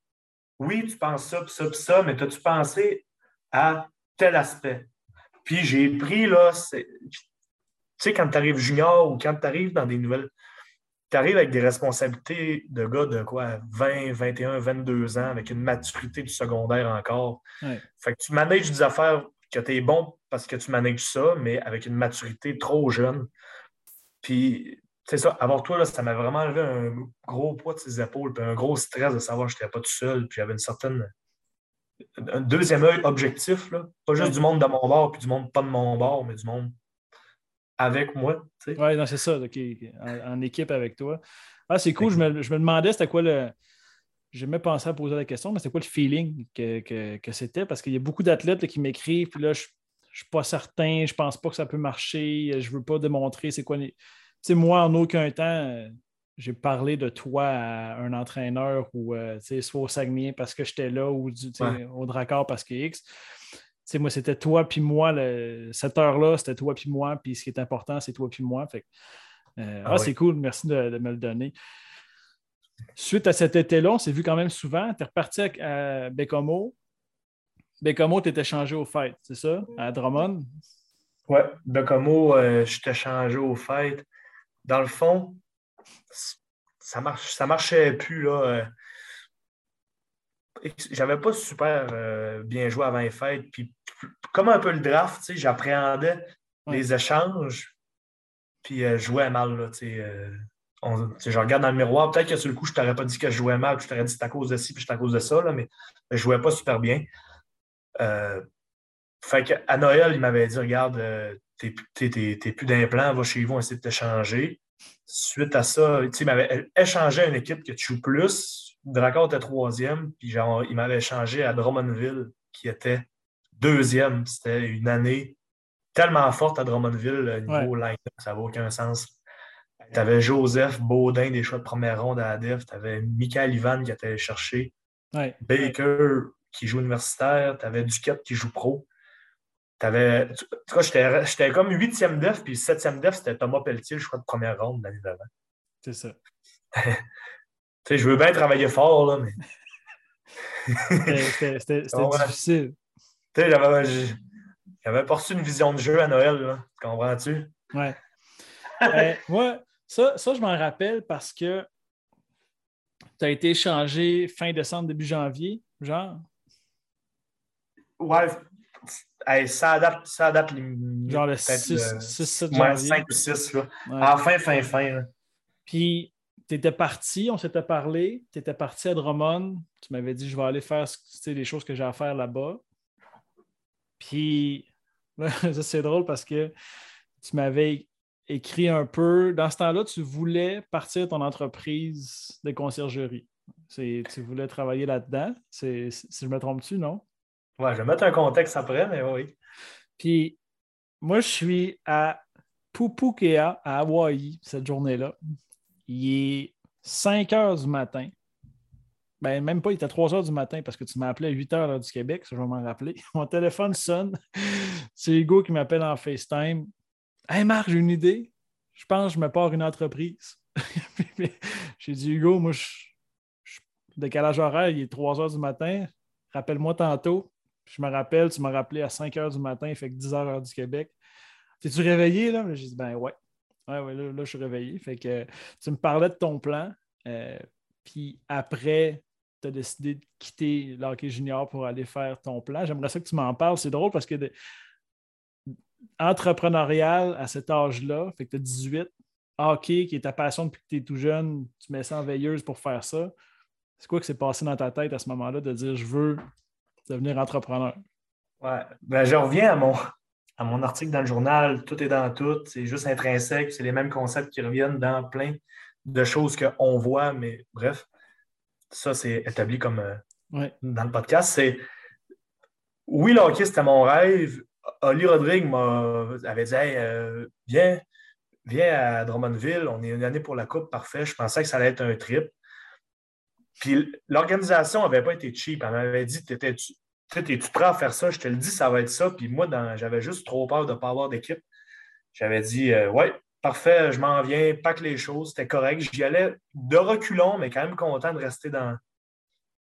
oui, tu penses ça, puis ça, puis ça, mais as-tu pensé à tel aspect? Puis j'ai pris, là, tu sais, quand tu arrives junior ou quand tu arrives dans des nouvelles. Tu arrives avec des responsabilités de gars de quoi, 20, 21, 22 ans, avec une maturité du secondaire encore. Fait que tu manages des affaires que tu es bon parce que tu manages ça, mais avec une maturité trop jeune. Puis, c'est ça, avoir toi, là, ça m'a vraiment enlevé un gros poids de ses épaules, puis un gros stress de savoir que je n'étais pas tout seul, puis j'avais une certaine un deuxième œil objectif, là. pas juste du monde de mon bord puis du monde pas de mon bord, mais du monde avec moi. Oui, c'est ça, en, équipe avec toi. Ah, c'est cool, je me, je me, demandais c'était quoi le. J'ai même pensé à poser la question, mais c'était quoi le feeling que, que, c'était? Parce qu'il y a beaucoup d'athlètes qui m'écrivent, puis là, je ne suis pas certain, je pense pas que ça peut marcher, je ne veux pas démontrer c'est quoi. Les... sais, moi, en aucun temps, j'ai parlé de toi à un entraîneur ou euh, soit au Saguenay parce que j'étais là ou au Dracard parce que X. moi, c'était toi puis moi. cette heure-là, c'était toi puis moi. Puis ce qui est important, c'est toi puis moi. Fait, euh, ah, ah c'est cool, merci de, me le donner. Suite à cet été-là, on s'est vu quand même souvent. Tu es reparti à, Bécomo. Bécomo, tu étais changé au fait, c'est ça? À Drummond? Oui, Bécomo, euh, je t'ai changé au fait. Dans le fond, ça marche, ça marchait plus. Là. Euh. J'avais pas super euh, bien joué avant les fêtes. Puis, comme un peu le draft, j'appréhendais les échanges. Puis euh, je jouais mal. Là, je regarde dans le miroir. Peut-être que sur le coup, je t'aurais pas dit que je jouais mal, je t'aurais dit c'est à cause de ci, puis c'est à cause de ça, là, mais je jouais pas super bien. fait qu'à Noël, il m'avait dit Regarde, t'es plus d'implant, va chez vous, on essaie de te changer. Suite à ça, il m'avait échangé à une équipe que tu joues plus. Dracor était troisième, puis genre, il m'avait échangé à Drummondville, qui était deuxième. C'était une année tellement forte à Drummondville, niveau line ça n'a aucun sens. Tu avais Joseph Baudin, des choix de première ronde à ADEF. Tu avais Michael Ivan qui était allé chercher. Baker qui joue universitaire. Tu avais Duquette qui joue pro. Avais, j'étais comme huitième def, puis septième def, c'était Thomas Pelletier, le choix de première ronde l'année d'avant. C'est ça. je veux bien travailler fort, là, mais. c'était difficile. J'avais pas reçu une vision de jeu à Noël, là. comprends-tu? Ouais. Ben, moi, ça, ça, je m'en rappelle parce que tu as été échangé fin décembre, début janvier, genre? Ouais, ça adapte, ça adapte Genre le 6, 6, 7 janvier. 5 ou 6, là. À fin, fin, fin. Puis, tu étais parti, on s'était parlé, tu étais parti à Drummond, tu m'avais dit, je vais aller faire les choses que j'ai à faire là-bas. Puis, ça, c'est drôle parce que tu m'avais écrit un peu. Dans ce temps-là, tu voulais partir ton entreprise de conciergerie. Tu voulais travailler là-dedans. Si je me trompe-tu, non? Ouais, je vais mettre un contexte après, mais oui. Puis, moi, je suis à Pupukea, à Hawaï, cette journée-là. Il est 5 heures du matin. Ben, même pas, il était 3 heures du matin parce que tu m'as appelé à 8 heures du Québec, ça je vais m'en rappeler. Mon téléphone sonne. C'est Hugo qui m'appelle en FaceTime. Hey Marc, j'ai une idée. Je pense que je me pars une entreprise. j'ai dit Hugo, moi, je, décalage horaire, il est 3 heures du matin. Rappelle-moi tantôt. Je me rappelle, tu m'as rappelé à 5 heures du matin, fait que 10 heures du Québec. T'es-tu réveillé là? J'ai dit ben ouais. Ouais, ouais, là, je suis réveillé. Fait que tu me parlais de ton plan. Euh, puis après, tu as décidé de quitter l'hockey junior pour aller faire ton plan. J'aimerais ça que tu m'en parles. C'est drôle parce que entrepreneurial à cet âge-là, fait que tu as 18, hockey qui est ta passion depuis que tu es tout jeune, tu mets ça en veilleuse pour faire ça. C'est quoi qui s'est passé dans ta tête à ce moment-là de dire je veux devenir entrepreneur? Ouais, ben, je reviens à mon, à mon article dans le journal, tout est dans tout, c'est juste intrinsèque, c'est les mêmes concepts qui reviennent dans plein de choses qu'on voit, mais bref, ça c'est établi comme euh, dans le podcast. C'est oui, le hockey, c'était mon rêve. Oli Rodrigue m'avait dit euh, viens, viens à Drummondville, on est une année pour la Coupe, parfait. Je pensais que ça allait être un trip. Puis l'organisation n'avait pas été cheap. Elle m'avait dit T'es-tu prêt à faire ça? Je te le dis, ça va être ça. Puis moi, j'avais juste trop peur de ne pas avoir d'équipe. J'avais dit euh, Ouais, parfait, je m'en viens, pack les choses, c'était correct. J'y allais de reculons, mais quand même content de rester dans,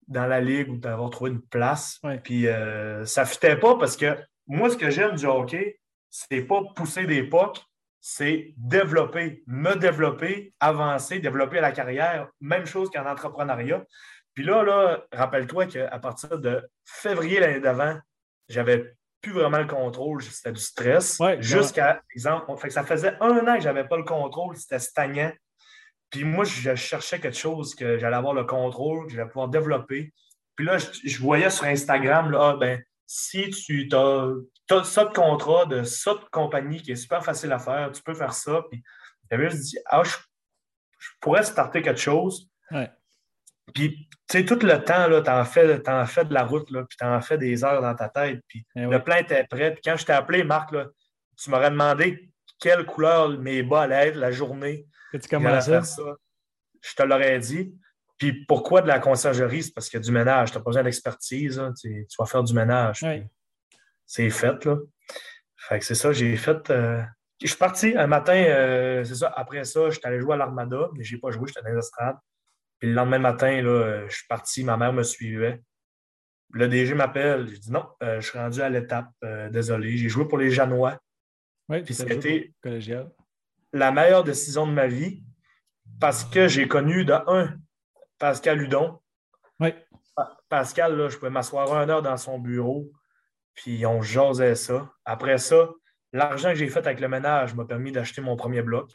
dans la ligue ou d'avoir trouvé une place. Puis euh, ça ne fitait pas parce que moi, ce que j'aime du hockey, c'est pas pousser des pucks, c'est développer, me développer, avancer, développer la carrière. Même chose qu'en entrepreneuriat. Puis là, là rappelle-toi qu'à partir de février l'année d'avant, j'avais plus vraiment le contrôle, c'était du stress. Jusqu'à, exemple, ça faisait un an que je n'avais pas le contrôle, c'était stagnant. Puis moi, je cherchais quelque chose que j'allais avoir le contrôle, que j'allais pouvoir développer. Puis là, je, voyais sur Instagram, là, ah, ben, si tu as, ça de contrat, de ça de compagnie qui est super facile à faire, tu peux faire ça. Puis j'avais juste dit, ah, je, pourrais starter quelque chose. Puis, tu sais, tout le temps, tu en, fais, en fais de la route, là, puis tu en fais des heures dans ta tête. Puis eh le plein était prêt. Puis quand je t'ai appelé, Marc, là, tu m'aurais demandé quelle couleur mes bas allaient être la journée. Que tu commençais? ça. Je te l'aurais dit. Puis pourquoi de la conciergerie? C'est parce qu'il y a du ménage. Tu n'as pas besoin d'expertise. Tu, vas faire du ménage. C'est fait, là. Fait que c'est ça, j'ai fait. Euh, je suis parti un matin, euh, c'est ça. Après ça, je suis allé jouer à l'Armada, mais je n'ai pas joué, j'étais dans les estrades. Puis le lendemain matin, là, je suis parti, ma mère me suivait. Le DG m'appelle, je dis non, euh, je suis rendu à l'étape, désolé. J'ai joué pour les Janois. Oui, puis c'était la meilleure décision de ma vie parce que j'ai connu de un Pascal Hudon. Oui. Pascal, là, je pouvais m'asseoir un heure dans son bureau, puis on jasait ça. Après ça, l'argent que j'ai fait avec le ménage m'a permis d'acheter mon premier bloc.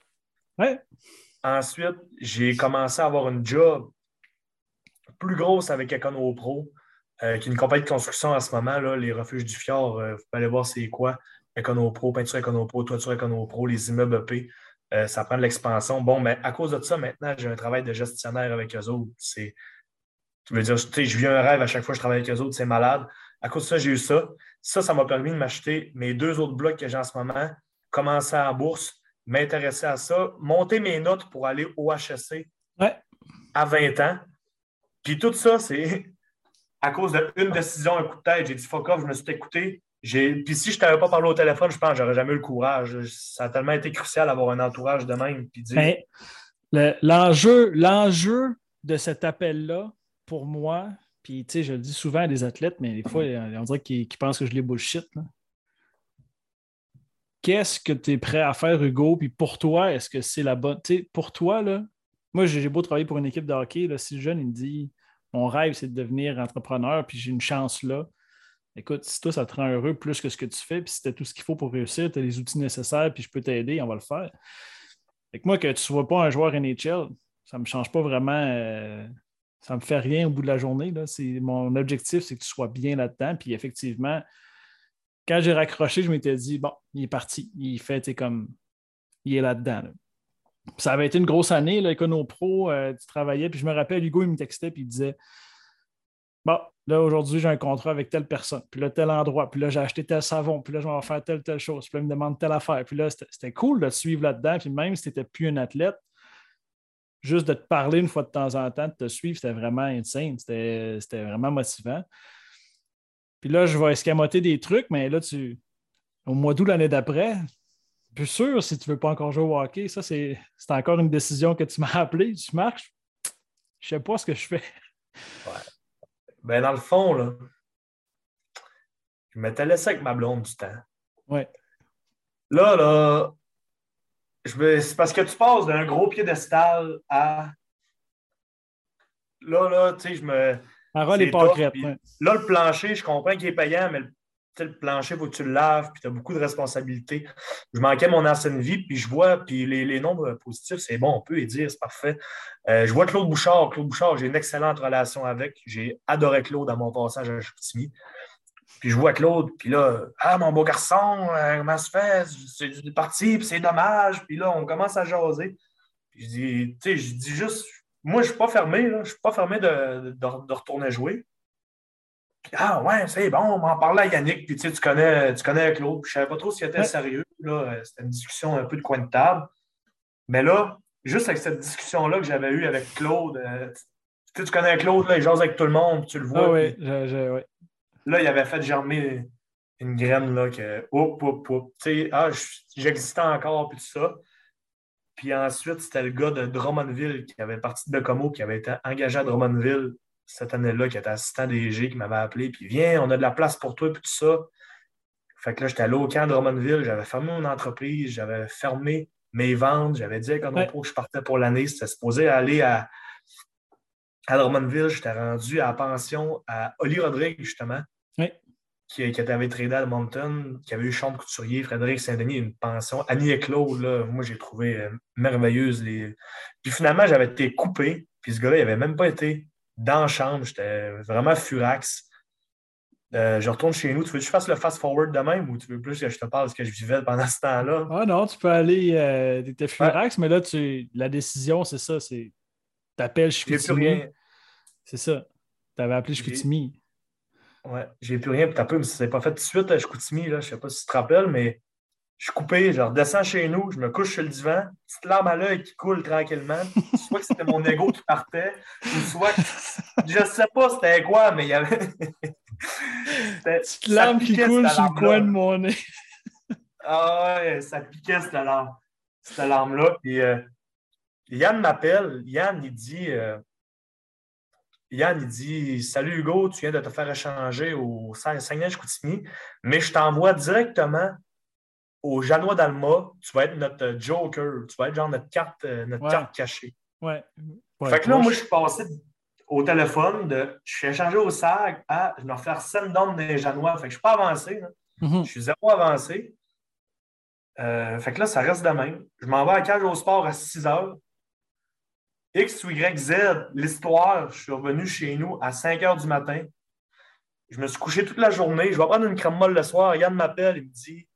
Ensuite, j'ai commencé à avoir une job plus grosse avec Econo Pro, euh, qui est une compagnie de construction en ce moment, là, les refuges du Fjord. Euh, vous pouvez aller voir c'est quoi. Econo Pro, peinture Econo Pro, toiture Econo Pro, les immeubles EP. Euh, ça prend de l'expansion. Bon, mais à cause de ça, maintenant, j'ai un travail de gestionnaire avec eux autres. tu veux dire, je vis un rêve à chaque fois que je travaille avec eux autres, c'est malade. À cause de ça, j'ai eu ça. Ça, ça m'a permis de m'acheter mes deux autres blocs que j'ai en ce moment, commencer en bourse, m'intéresser à ça, monter mes notes pour aller au HSC à 20 ans. Puis tout ça, c'est à cause d'une décision, un coup de tête. J'ai dit fuck off, je me suis écouté. Puis si je t'avais pas parlé au téléphone, je pense que j'aurais jamais eu le courage. Ça a tellement été crucial d'avoir un entourage de même. Puis L'enjeu, de cet appel-là, pour moi, puis je le dis souvent à des athlètes, mais des fois, on dirait qu'ils pensent que je les bullshit. Qu'est-ce que tu es prêt à faire, Hugo? Puis pour toi, est-ce que c'est la bonne. Pour toi, là, moi, j'ai beau travailler pour une équipe de hockey. Si le jeune, il me dit Mon rêve, c'est de devenir entrepreneur, puis j'ai une chance là. Écoute, si toi, ça te rend heureux plus que ce que tu fais, puis si tu as tout ce qu'il faut pour réussir, tu as les outils nécessaires, puis je peux t'aider, on va le faire. Fait moi, que tu ne sois pas un joueur NHL, ça ne me change pas vraiment. Euh, ça ne me fait rien au bout de la journée. Là. Mon objectif, c'est que tu sois bien là-dedans. Puis effectivement, quand j'ai raccroché, je m'étais dit, bon, il est parti. Il fait, comme, il est là-dedans. Ça avait été une grosse année, là, Pro, euh, tu travaillais. Puis je me rappelle, Hugo, il me textait, puis il disait, bon, là, aujourd'hui, j'ai un contrat avec telle personne, puis là, tel endroit, puis là, j'ai acheté tel savon, puis là, je vais faire telle, telle chose, puis là, il me demande telle affaire. Puis là, c'était cool de te suivre là-dedans. Puis même si tu n'étais plus un athlète, juste de te parler une fois de temps en temps, de te suivre, c'était vraiment insane. C'était vraiment motivant. Puis là, je vais escamoter des trucs, mais là, tu au mois d'août l'année d'après, plus sûr si tu ne veux pas encore jouer au hockey. Ça, c'est encore une décision que tu m'as appelée. Tu marches, je ne sais pas ce que je fais. Ouais. Ben, dans le fond, là, je m'étais laissé avec ma blonde du temps. Ouais. Là, là, c'est parce que tu passes d'un gros piédestal à. Là, là, tu sais, je me. Là, le plancher, je comprends qu'il est payant, mais le, plancher, il faut que tu le laves, puis tu as beaucoup de responsabilités. Je manquais mon ancienne vie, puis je vois, puis les, nombres positifs, c'est bon, on peut y dire, c'est parfait. Euh, je vois Claude Bouchard. Claude Bouchard, j'ai une excellente relation avec. J'ai adoré Claude à mon passage à Chicoutimi. Puis je vois Claude, puis là, ah, mon beau garçon, comment ça se fait? C'est parti, puis c'est dommage. Puis là, on commence à jaser. Puis je dis, tu sais, je dis juste, moi, je ne suis pas fermé. Je suis pas fermé de, de, retourner jouer. Ah, ouais, c'est bon, on m'en parlait à Yannick, puis tu sais, tu connais, tu connais Claude. Puis je ne savais pas trop s'il était sérieux. Là, c'était une discussion un peu de coin de table. Mais là, juste avec cette discussion-là que j'avais eue avec Claude, euh, tu, tu connais Claude, là, il jase avec tout le monde, tu le vois. Ah oui, oui. Là, il avait fait germer une graine là, que, hop, hop, hop. Tu sais, ah, j'existais encore, puis tout ça. Puis ensuite, c'était le gars de Drummondville qui avait parti de Como, qui avait été engagé à Drummondville cette année-là, qui était assistant DG, qui m'avait appelé, puis viens, on a de la place pour toi, puis tout ça. Fait que là, j'étais allé au camp de Drummondville, j'avais fermé mon entreprise, j'avais fermé mes ventes, j'avais dit à Econopro que je partais pour l'année, c'était supposé aller à, à Drummondville, j'étais rendu à la pension à Oli Rodrigue, justement, qui, qui avait tradé à Mountain, qui avait eu chambre couturier, Frédéric Saint-Denis, une pension. Annie et Claude, là, moi, j'ai trouvé euh, merveilleuse. Les... Puis finalement, j'avais été coupé. Puis ce gars-là, il n'avait même pas été dans la chambre. J'étais vraiment furax. Euh, je retourne chez nous. Tu veux que je fasse le fast-forward de même ou tu veux plus que je te parle de ce que je vivais pendant ce temps-là? Ah non, tu peux aller. Euh, tu étais furax, mais là, tu... la décision, c'est ça. C'est. T'appelles Chicoutimi. C'est ça. Tu avais appelé Chicoutimi. Ouais, j'ai plus rien. Puis t'as peu, mais ça s'est pas fait tout de suite à Chicoutimi. Là. Je sais pas si tu te rappelles, mais je suis coupé, je redescends chez nous, je me couche sur le divan, petite larme à l'œil qui coule tranquillement. soit que c'était mon ego qui partait, ou soit que je sais pas c'était quoi, mais il y avait. petite larme qui coule sur le coin de mon nez. ah ouais, ça piquait cette larme. Cette larme-là. Puis euh, Yann m'appelle. Yann, il dit euh, Yann, il dit Salut Hugo, tu viens de te faire échanger au Saguenay-Chicoutimi, mais je t'envoie directement au Janois d'Alma. Tu vas être notre joker. Tu vas être genre notre carte, euh, notre carte cachée. Ouais. fait que là, moi, je suis passé au téléphone de je suis échangé au SAG à je me refaire 7 d'hommes des Janois. Fait que je suis pas avancé. Mm-hmm. Je suis zéro avancé. Euh, fait que là, ça reste de même. Je m'en vais à cage au sport à 6 heures. X ou Y, Z, l'histoire, je suis revenu chez nous à 5 heures du matin. Je me suis couché toute la journée. Je vais prendre une crème molle le soir. Yann m'appelle, il me dit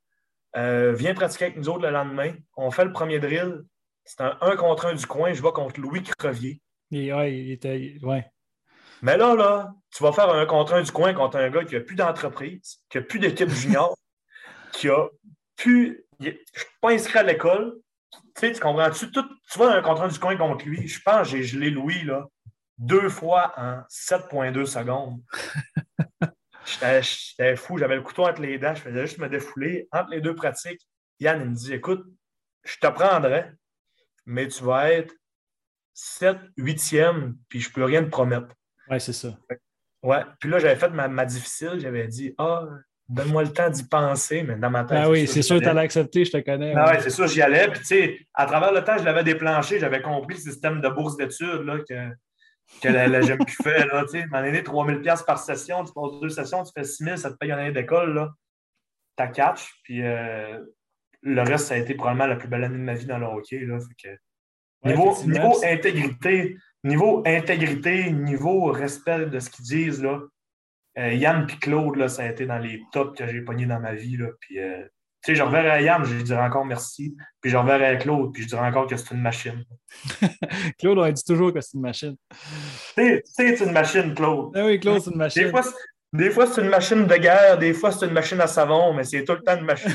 euh, Viens pratiquer avec nous autres le lendemain. On fait le premier drill. C'est un 1 contre 1 du coin. Je vais contre Louis Crevier. Et, ouais, il était. Ouais. Mais là, là, tu vas faire un contre un du coin contre un gars qui n'a plus d'entreprise, qui n'a plus d'équipe junior, qui a plus. Je ne suis pas inscrit à l'école. Tu sais, tu comprends-tu? Tout, tu vas un contre un du coin contre lui. Je pense que j'ai gelé Louis là, deux fois en 7,2 secondes. J'étais fou, j'avais le couteau entre les dents, je faisais juste me défouler. Entre les deux pratiques, Yann il me dit Écoute, je te prendrai, mais tu vas être 7, 8e, puis je ne peux rien te promettre. Ouais, c'est ça. Ouais. Puis là, j'avais fait ma, difficile. J'avais dit Ah, donne-moi le temps d'y penser, mais dans ma tête. Ah oui, c'est sûr que tu allais accepter, je te connais. Ah ouais, c'est sûr, j'y allais. Puis, tu sais, à travers le temps, je l'avais déplanché. J'avais compris le système de bourse d'études que, que la, la GEM fait. Là, tu sais, m'en donné 3000$ par session. Tu passes deux sessions, tu fais 6000, ça te paye une année d'école. Là. T'as catch. Puis, euh, le reste, ça a été probablement la plus belle année de ma vie dans le hockey. Là, fait que, niveau, niveau intégrité, niveau intégrité, niveau respect de ce qu'ils disent, là, euh, Yann et Claude, là, ça a été dans les tops que j'ai pognés dans ma vie. Là, puis, euh, tu sais, je reverrai Yann, je lui dirai encore merci. Puis je reverrai Claude, puis je dirai encore que c'est une machine. Claude, on dit toujours que c'est une machine. Tu sais, c'est une machine, Claude. Ah oui, Claude, c'est une machine. Des fois, des fois c'est une machine de guerre, des fois, c'est une machine à savon, mais c'est tout le temps une machine.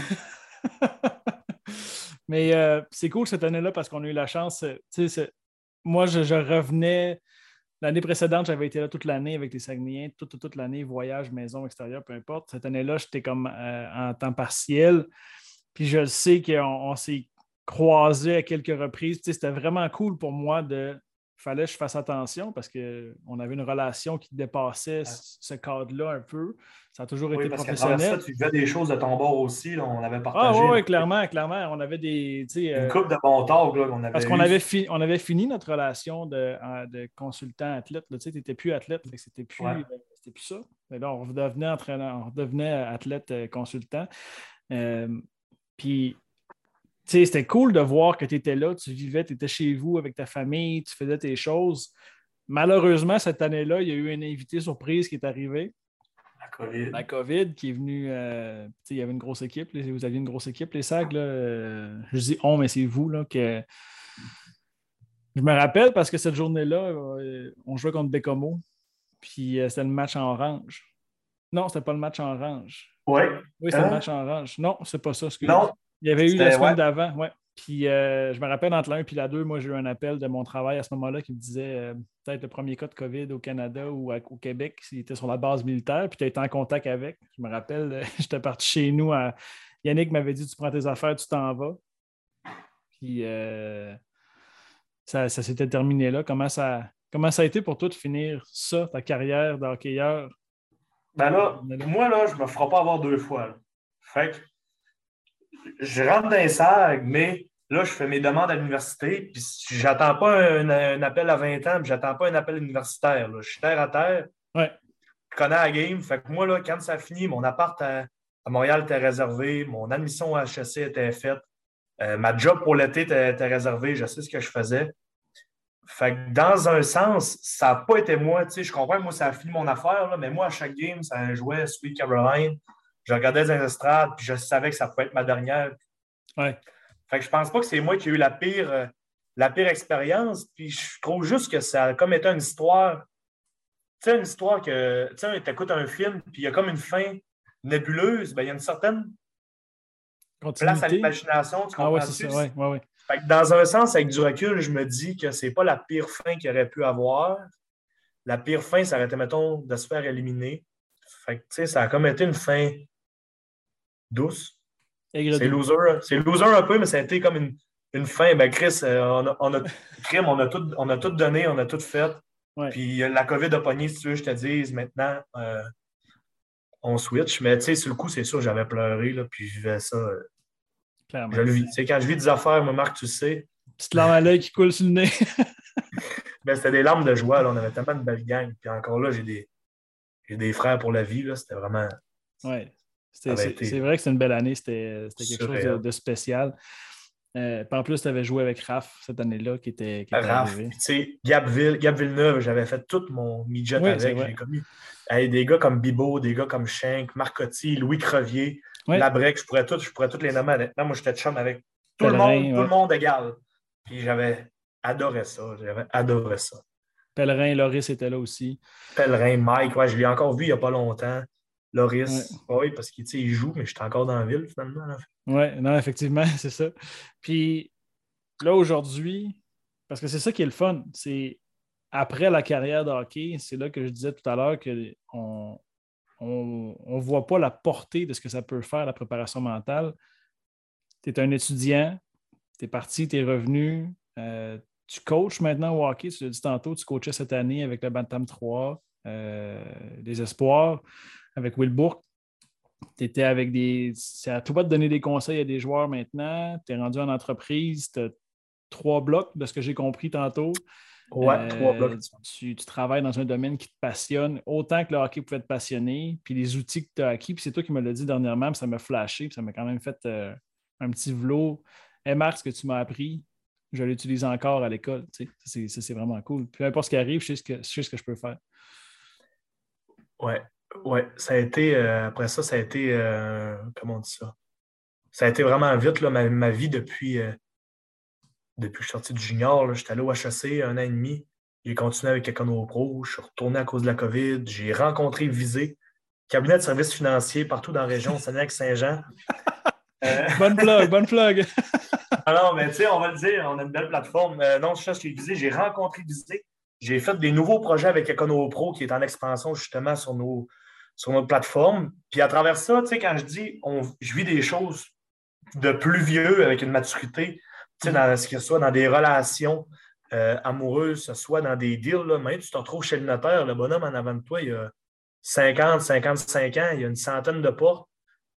mais euh, c'est cool cette année-là parce qu'on a eu la chance. Moi, je, revenais. L'année précédente, j'avais été là toute l'année avec les Saguenayens, toute, toute, l'année, voyage, maison, extérieur, peu importe. Cette année-là, j'étais comme euh, en temps partiel. Puis je sais qu'on s'est croisés à quelques reprises. C'était vraiment cool pour moi de fallait que je fasse attention parce qu'on avait une relation qui dépassait ce cadre-là un peu. Ça a toujours été professionnel. Ça, tu faisais des choses de ton bord aussi, on avait partagé. Ah oui, clairement, clairement. On avait des. Une euh, coupe de bon talk qu'on avait. Parce qu'on avait, on avait fini notre relation de, de consultant-athlète. Tu n'étais plus athlète, c'était plus, euh, plus ça. Mais là, on redevenait entraîneur, on redevenait athlète euh, consultant. puis c'était cool de voir que tu étais là, tu vivais, tu étais chez vous avec ta famille, tu faisais tes choses. Malheureusement, cette année-là, il y a eu une invité surprise qui est arrivée. La COVID. La COVID qui est venue. Euh, il y avait une grosse équipe. vous aviez une grosse équipe, les SAG. Là, euh, je dis on, mais c'est vous. Là, que... Je me rappelle parce que cette journée-là, euh, on jouait contre Bécomo. Puis c'était le match en orange. Non, c'était pas le match en orange. Ouais. Oui, c'était le match en orange. Non, c'est pas ça. Non, il y avait eu la semaine d'avant, ouais. Puis euh, je me rappelle entre l'un et la deux, moi j'ai eu un appel de mon travail à ce moment-là qui me disait euh, peut-être le premier cas de COVID au Canada ou au Québec, s'il était sur la base militaire, puis tu as été en contact avec. Je me rappelle, j'étais parti chez nous. Yannick m'avait dit Tu prends tes affaires, tu t'en vas. Puis euh, ça, s'était terminé là. Comment ça, comment ça a été pour toi de finir ça, ta carrière d'hockeyeur? Ben là, moi, là, je me ferai pas avoir deux fois. Fait que je rentre dans les SAG, mais là, je fais mes demandes à l'université, puis j'attends pas un, appel à 20 ans, puis j'attends pas un appel universitaire. Je suis terre à terre. Ouais. Je connais la game. Fait que moi, là, quand ça a fini, mon appart à, Montréal était réservé, mon admission à HEC était faite, euh, ma job pour l'été était, réservée, je sais ce que je faisais. Fait que dans un sens, ça n'a pas été moi. Je comprends, moi, ça a fini mon affaire, mais moi, à chaque game, ça jouait Sweet Caroline je regardais les estrades, puis je savais que ça pouvait être ma dernière. Ouais. Fait que je pense pas que c'est moi qui ai eu la pire, euh, la pire expérience. Puis je trouve juste que ça a comme été une histoire. Tu sais, une histoire que. Tu sais, écoutes un film, puis il y a comme une fin nébuleuse. Ben, il y a une certaine place à l'imagination. Tu comprends ah ouais, ça. Ouais, ouais, fait que dans un sens, avec du recul, je me dis que c'est pas la pire fin qu'il aurait pu avoir. La pire fin, ça aurait été, mettons, de se faire éliminer. Fait que, ça a comme été une fin douce. C'est loser, c'est loser un peu, mais ça a été comme une, une fin. Ben, Chris, euh, on a, on a, on a, tout, on a tout donné, on a tout fait. Puis euh, la COVID a pogné, si tu veux, je te dise, maintenant, euh, on switch. Mais tu sais, sur le coup, c'est sûr, j'avais pleuré, là, puis je vivais ça. Clairement. Je le vis. sais, quand je vis des affaires, moi, Marc, tu sais. Petite larme à l'œil qui coule sur le nez. ben, c'était des larmes de joie. Là. On avait tellement de belles gangs. Puis encore là, j'ai des, des frères pour la vie. C'était vraiment. Ouais. C'est vrai que c'était une belle année, c'était quelque chose de, spécial. Euh, en plus, tu avais joué avec Raph cette année-là qui était, qui Raph, tu sais, Gab, Villeneuve, j'avais fait tout mon midget avec. J'ai connu des gars comme Bibo, des gars comme Schenk, Marcotti, Louis Crevier, Labrec, je pourrais, tout, je pourrais tous les nommer. Honnêtement, moi, j'étais chum avec tout le monde, tout le monde égal. Puis j'avais adoré ça. J'avais adoré ça. Pellerin, Loris était là aussi. Pellerin, Mike, ouais, je l'ai encore vu il n'y a pas longtemps. Loris, oui, parce qu'il joue, mais j'étais encore dans la ville finalement. Oui, non, effectivement, c'est ça. Puis là, aujourd'hui, parce que c'est ça qui est le fun, c'est après la carrière de hockey, c'est là que je disais tout à l'heure qu'on on ne voit pas la portée de ce que ça peut faire, la préparation mentale. Tu es un étudiant, tu es parti, tu es revenu, euh, tu coaches maintenant au hockey, tu l'as dit tantôt, tu coachais cette année avec le Bantam 3, euh, des espoirs, avec Wilbourg. Tu étais avec des. C'est à toi de donner des conseils à des joueurs maintenant. Tu es rendu en entreprise, tu as trois blocs de ce que j'ai compris tantôt. Ouais, euh, trois blocs. Tu, travailles dans un domaine qui te passionne, autant que le hockey pouvait te passionner, puis les outils que tu as acquis, puis c'est toi qui me l'as dit dernièrement, puis ça m'a flashé, puis ça m'a quand même fait euh, un petit vlog. Et Marc, ce que tu m'as appris, je l'utilise encore à l'école. c'est vraiment cool. Peu importe ce qui arrive, je sais ce que, je, ce que je peux faire. Ouais, ouais. Ça a été, euh, après ça, ça a été, comment on dit ça? Ça a été vraiment vite, là, ma, vie depuis, depuis que je suis sorti du junior. J'étais allé au HEC un an et demi. J'ai continué avec Econo Pro. Je suis retourné à cause de la COVID. J'ai rencontré Visé, cabinet de services financiers partout dans la région, Saint-Saint-Jean. Euh, bonne plug, bonne plug. Alors, mais tu sais, on va le dire, on a une belle plateforme. Euh, non, je cherche les Visé. J'ai rencontré Visé. J'ai fait des nouveaux projets avec Econo Pro qui est en expansion justement sur, nos, sur notre plateforme. Puis à travers ça, tu sais, quand je dis on, je vis des choses de plus vieux avec une maturité, dans, ce que ce soit dans des relations euh, amoureuses, ce soit dans des deals, là, même tu te retrouves chez le notaire, le bonhomme en avant de toi, il a 50, 55 ans, il y a une centaine de portes.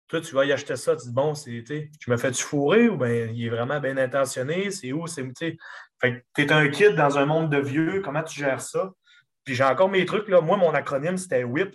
Toi, tu vas y acheter ça, tu dis, bon, c'est, je me fais-tu fourrer ou bien il est vraiment bien intentionné? C'est où? C'est, fait tu es un kid dans un monde de vieux, comment tu gères ça? Puis j'ai encore mes trucs, là. Moi, mon acronyme, c'était WHIP.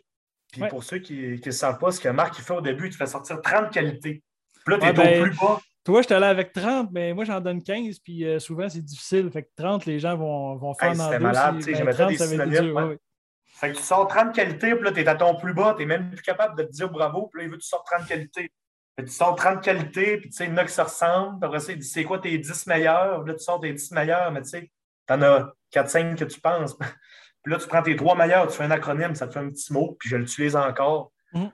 Puis pour ceux qui ne savent pas, ce que Marc il fait au début, il te fait sortir 30 qualités. Puis là, tu es au ben, plus bas. Toi, je suis allé avec 30, mais moi, j'en donne 15, puis euh, souvent, c'est difficile. Fait que 30, les gens vont, vont faire dans C'était malade, tu sais, j'ai 30, des synonymes. Fait que tu sors 30 qualités, puis là, tu es à ton plus bas, tu n'es même plus capable de te dire bravo, puis là, il veut que tu sors 30 qualités. Fait que tu sors 30 qualités, puis tu sais, il y en a qui se ressemblent, puis après ça, il dit c'est quoi tes 10 meilleurs, là, tu sors tes 10 meilleurs, mais tu sais, tu en as 4-5 que tu penses. Puis là, tu prends tes 3 meilleurs, tu fais un acronyme, ça te fait un petit mot, puis je l'utilise encore. Mm.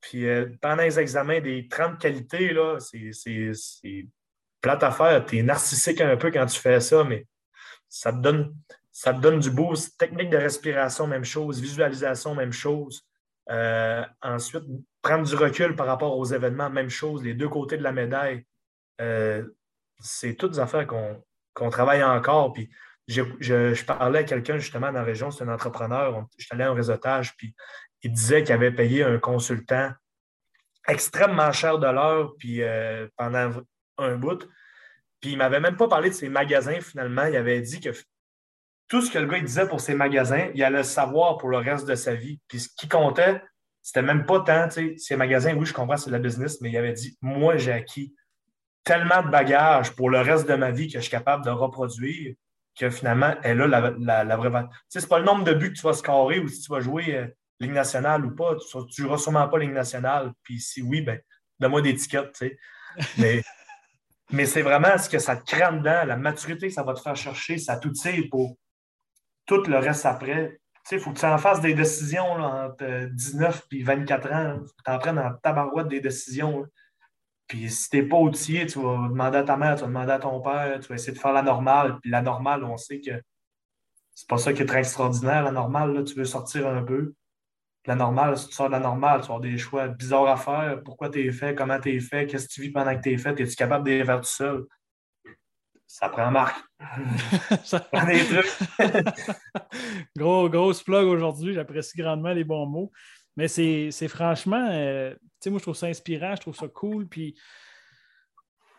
Puis euh, pendant les examens des 30 qualités, là, c'est plate à faire. Tu es narcissique un peu quand tu fais ça, mais ça te donne, ça te donne du boost. Technique de respiration, même chose. Visualisation, même chose. Euh, ensuite, prendre du recul par rapport aux événements, même chose. Les deux côtés de la médaille. Euh, c'est toutes des affaires qu'on travaille encore. Puis je, parlais à quelqu'un justement dans la région, c'est un entrepreneur. Je suis allé en réseautage, puis il disait qu'il avait payé un consultant extrêmement cher de l'heure puis, euh, pendant un bout. Puis il m'avait même pas parlé de ses magasins finalement. Il avait dit que tout ce que le gars disait pour ses magasins, il allait le savoir pour le reste de sa vie. Puis ce qui comptait, c'était même pas tant, tu sais, ses magasins, oui, je comprends, c'est de la business, mais il avait dit Moi, j'ai acquis tellement de bagages pour le reste de ma vie que je suis capable de reproduire que finalement, elle a la, la, vraie valeur. Tu sais, c'est pas le nombre de buts que tu vas scorer ou si tu vas jouer euh, Ligue nationale ou pas, tu ne joueras sûrement pas Ligue nationale. Puis si oui, ben, donne-moi des tickets, tu sais. Mais, mais c'est vraiment ce que ça te crée dedans, la maturité que ça va te faire chercher, ça tout tire pour tout le reste après. Tu sais, il faut que tu en fasses des décisions là, entre 19 et 24 ans. Tu en prennes en tabarouette des décisions. Puis si tu n'es pas outillé, tu vas demander à ta mère, tu vas demander à ton père, tu vas essayer de faire la normale. Puis la normale, on sait que c'est pas ça qui est très extraordinaire. La normale, là, tu veux sortir un peu la normale, si tu sors de la normale, tu avoir des choix bizarres à faire. Pourquoi tu es fait, comment tu es fait, qu'est-ce que tu vis pendant que tu es fait, es-tu capable de les faire tout seul? Ça prend marque. ça prend des trucs. Gros, grosse plug aujourd'hui. J'apprécie grandement les bons mots. Mais c'est franchement, euh, tu sais, moi, je trouve ça inspirant, je trouve ça cool. Puis,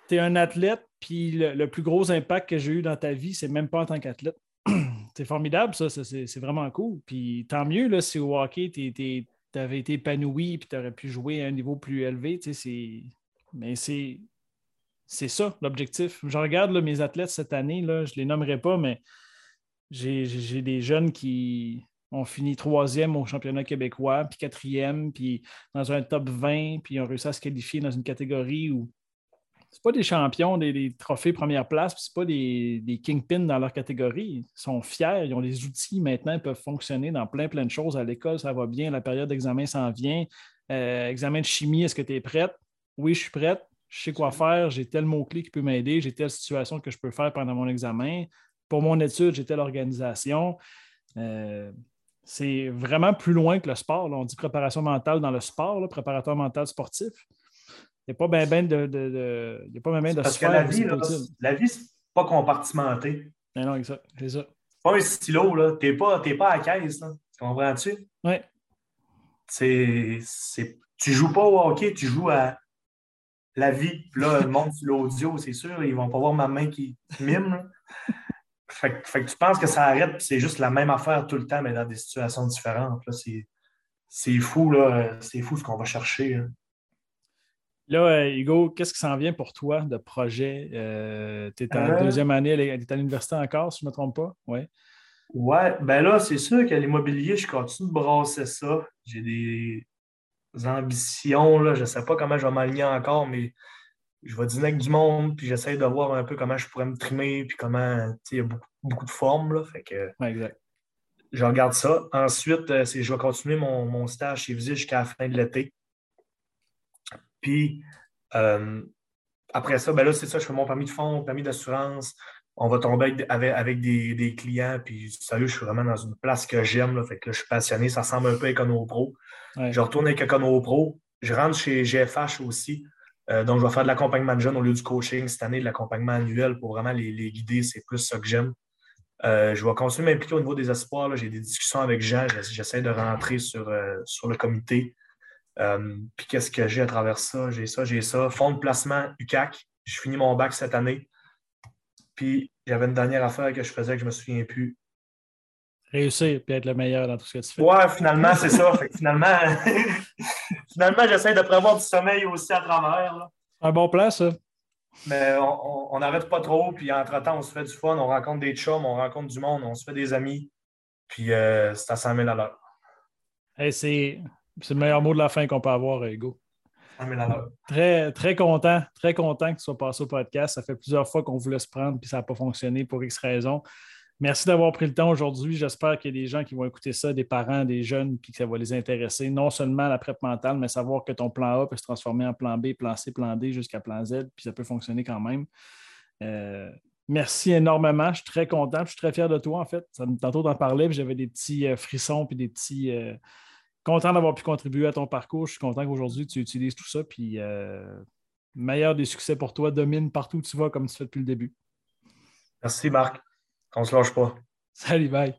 tu es un athlète, puis le, plus gros impact que j'ai eu dans ta vie, c'est même pas en tant qu'athlète c'est formidable, ça. c'est vraiment cool. Puis tant mieux là, si au hockey, tu avais été épanoui et tu aurais pu jouer à un niveau plus élevé. Mais c'est. C'est ça l'objectif. Je regarde mes athlètes cette année, là, je ne les nommerai pas, mais j'ai des jeunes qui ont fini troisième au championnat québécois, puis quatrième, puis dans un top 20, puis ont réussi à se qualifier dans une catégorie où c'est pas des champions, des, trophées première place, c'est pas des, des kingpins dans leur catégorie. Ils sont fiers, ils ont les outils maintenant, ils peuvent fonctionner dans plein, plein de choses. À l'école, ça va bien, la période d'examen s'en vient. Euh, examen de chimie, est-ce que tu es prête? Oui, je suis prête. Je sais quoi faire, j'ai tel mot-clé qui peut m'aider, j'ai telle situation que je peux faire pendant mon examen. Pour mon étude, j'ai telle organisation. Euh, c'est vraiment plus loin que le sport. On dit préparation mentale dans le sport, préparateur mental sportif. Il n'y a pas bien ben de, de, de, y a pas ben de Parce que la vie, la vie, c'est pas compartimenté. Mais non, c'est ça. Pas un stylo, là. T'es pas, pas à la caisse, là. Tu comprends-tu? Oui. C'est, tu joues pas au hockey, tu joues à la vie. là, le monde sur l'audio, c'est sûr, ils vont pas voir ma main qui mime. Fait, que tu penses que ça arrête, c'est juste la même affaire tout le temps, mais dans des situations différentes. C'est fou, là. C'est fou ce qu'on va chercher. Là, euh, Hugo, qu'est-ce qui s'en vient pour toi de projet? Euh, tu es en euh. deuxième année, tu es à l'université encore, si je ne me trompe pas? Oui. Ouais, ben là, c'est sûr que l'immobilier, je continue de brasser ça. J'ai des ambitions, là. je ne sais pas comment je vais m'aligner encore, mais je vais dîner avec du monde, puis j'essaie de voir un peu comment je pourrais me trimer, puis comment, il y a beaucoup, de formes, là, fait que... exact. Je regarde ça. Ensuite, c'est, je vais continuer mon, stage chez Visite jusqu'à la fin de l'été. Puis, euh, après ça, ben là, c'est ça, je fais mon permis de fonds, permis d'assurance. On va tomber avec, des, clients, puis sérieux, je suis vraiment dans une place que j'aime, fait que je suis passionné. Ça ressemble un peu à EconoPro. Je retourne avec EconoPro. Je rentre chez GFH aussi. Euh, donc, je vais faire de l'accompagnement jeune au lieu du coaching cette année, de l'accompagnement annuel pour vraiment les, guider. C'est plus ça que j'aime. Euh, je vais continuer à m'impliquer au niveau des espoirs. J'ai des discussions avec Jean. J'essaie de rentrer sur, euh, sur le comité. puis qu'est-ce que j'ai à travers ça? J'ai ça, j'ai ça. Fonds de placement UCAC. Je finis mon bac cette année. Puis j'avais une dernière affaire que je faisais que je ne me souviens plus réussir et être le meilleur dans tout ce que tu fais. Ouais, finalement, c'est ça. finalement, finalement j'essaie de prévoir du sommeil aussi à travers. Un bon plan, ça. Mais on n'arrête pas trop, puis entre-temps, on se fait du fun, on rencontre des chums, on rencontre du monde, on se fait des amis, puis euh, c'est à 100 000 à l'heure. c'est le meilleur mot de la fin qu'on peut avoir, Hugo. 100 000 à l'heure. Très, très content, très content que tu sois passé au podcast. Ça fait plusieurs fois qu'on voulait se prendre, puis ça n'a pas fonctionné pour X raisons. Merci d'avoir pris le temps aujourd'hui. J'espère qu'il y a des gens qui vont écouter ça, des parents, des jeunes, puis que ça va les intéresser. Non seulement la prep mentale, mais savoir que ton plan A peut se transformer en plan B, plan C, plan D jusqu'à plan Z, puis ça peut fonctionner quand même. Euh, merci énormément. Je suis très content. Je suis très fier de toi, en fait. Ça, tantôt d'en parler, puis j'avais des petits euh, frissons, puis des petits. Euh, content d'avoir pu contribuer à ton parcours. Je suis content qu'aujourd'hui, tu utilises tout ça. Puis, meilleur des succès pour toi. Domine partout où tu vas, comme tu fais depuis le début. Merci, Marc. On se lâche pas. Salut, bye.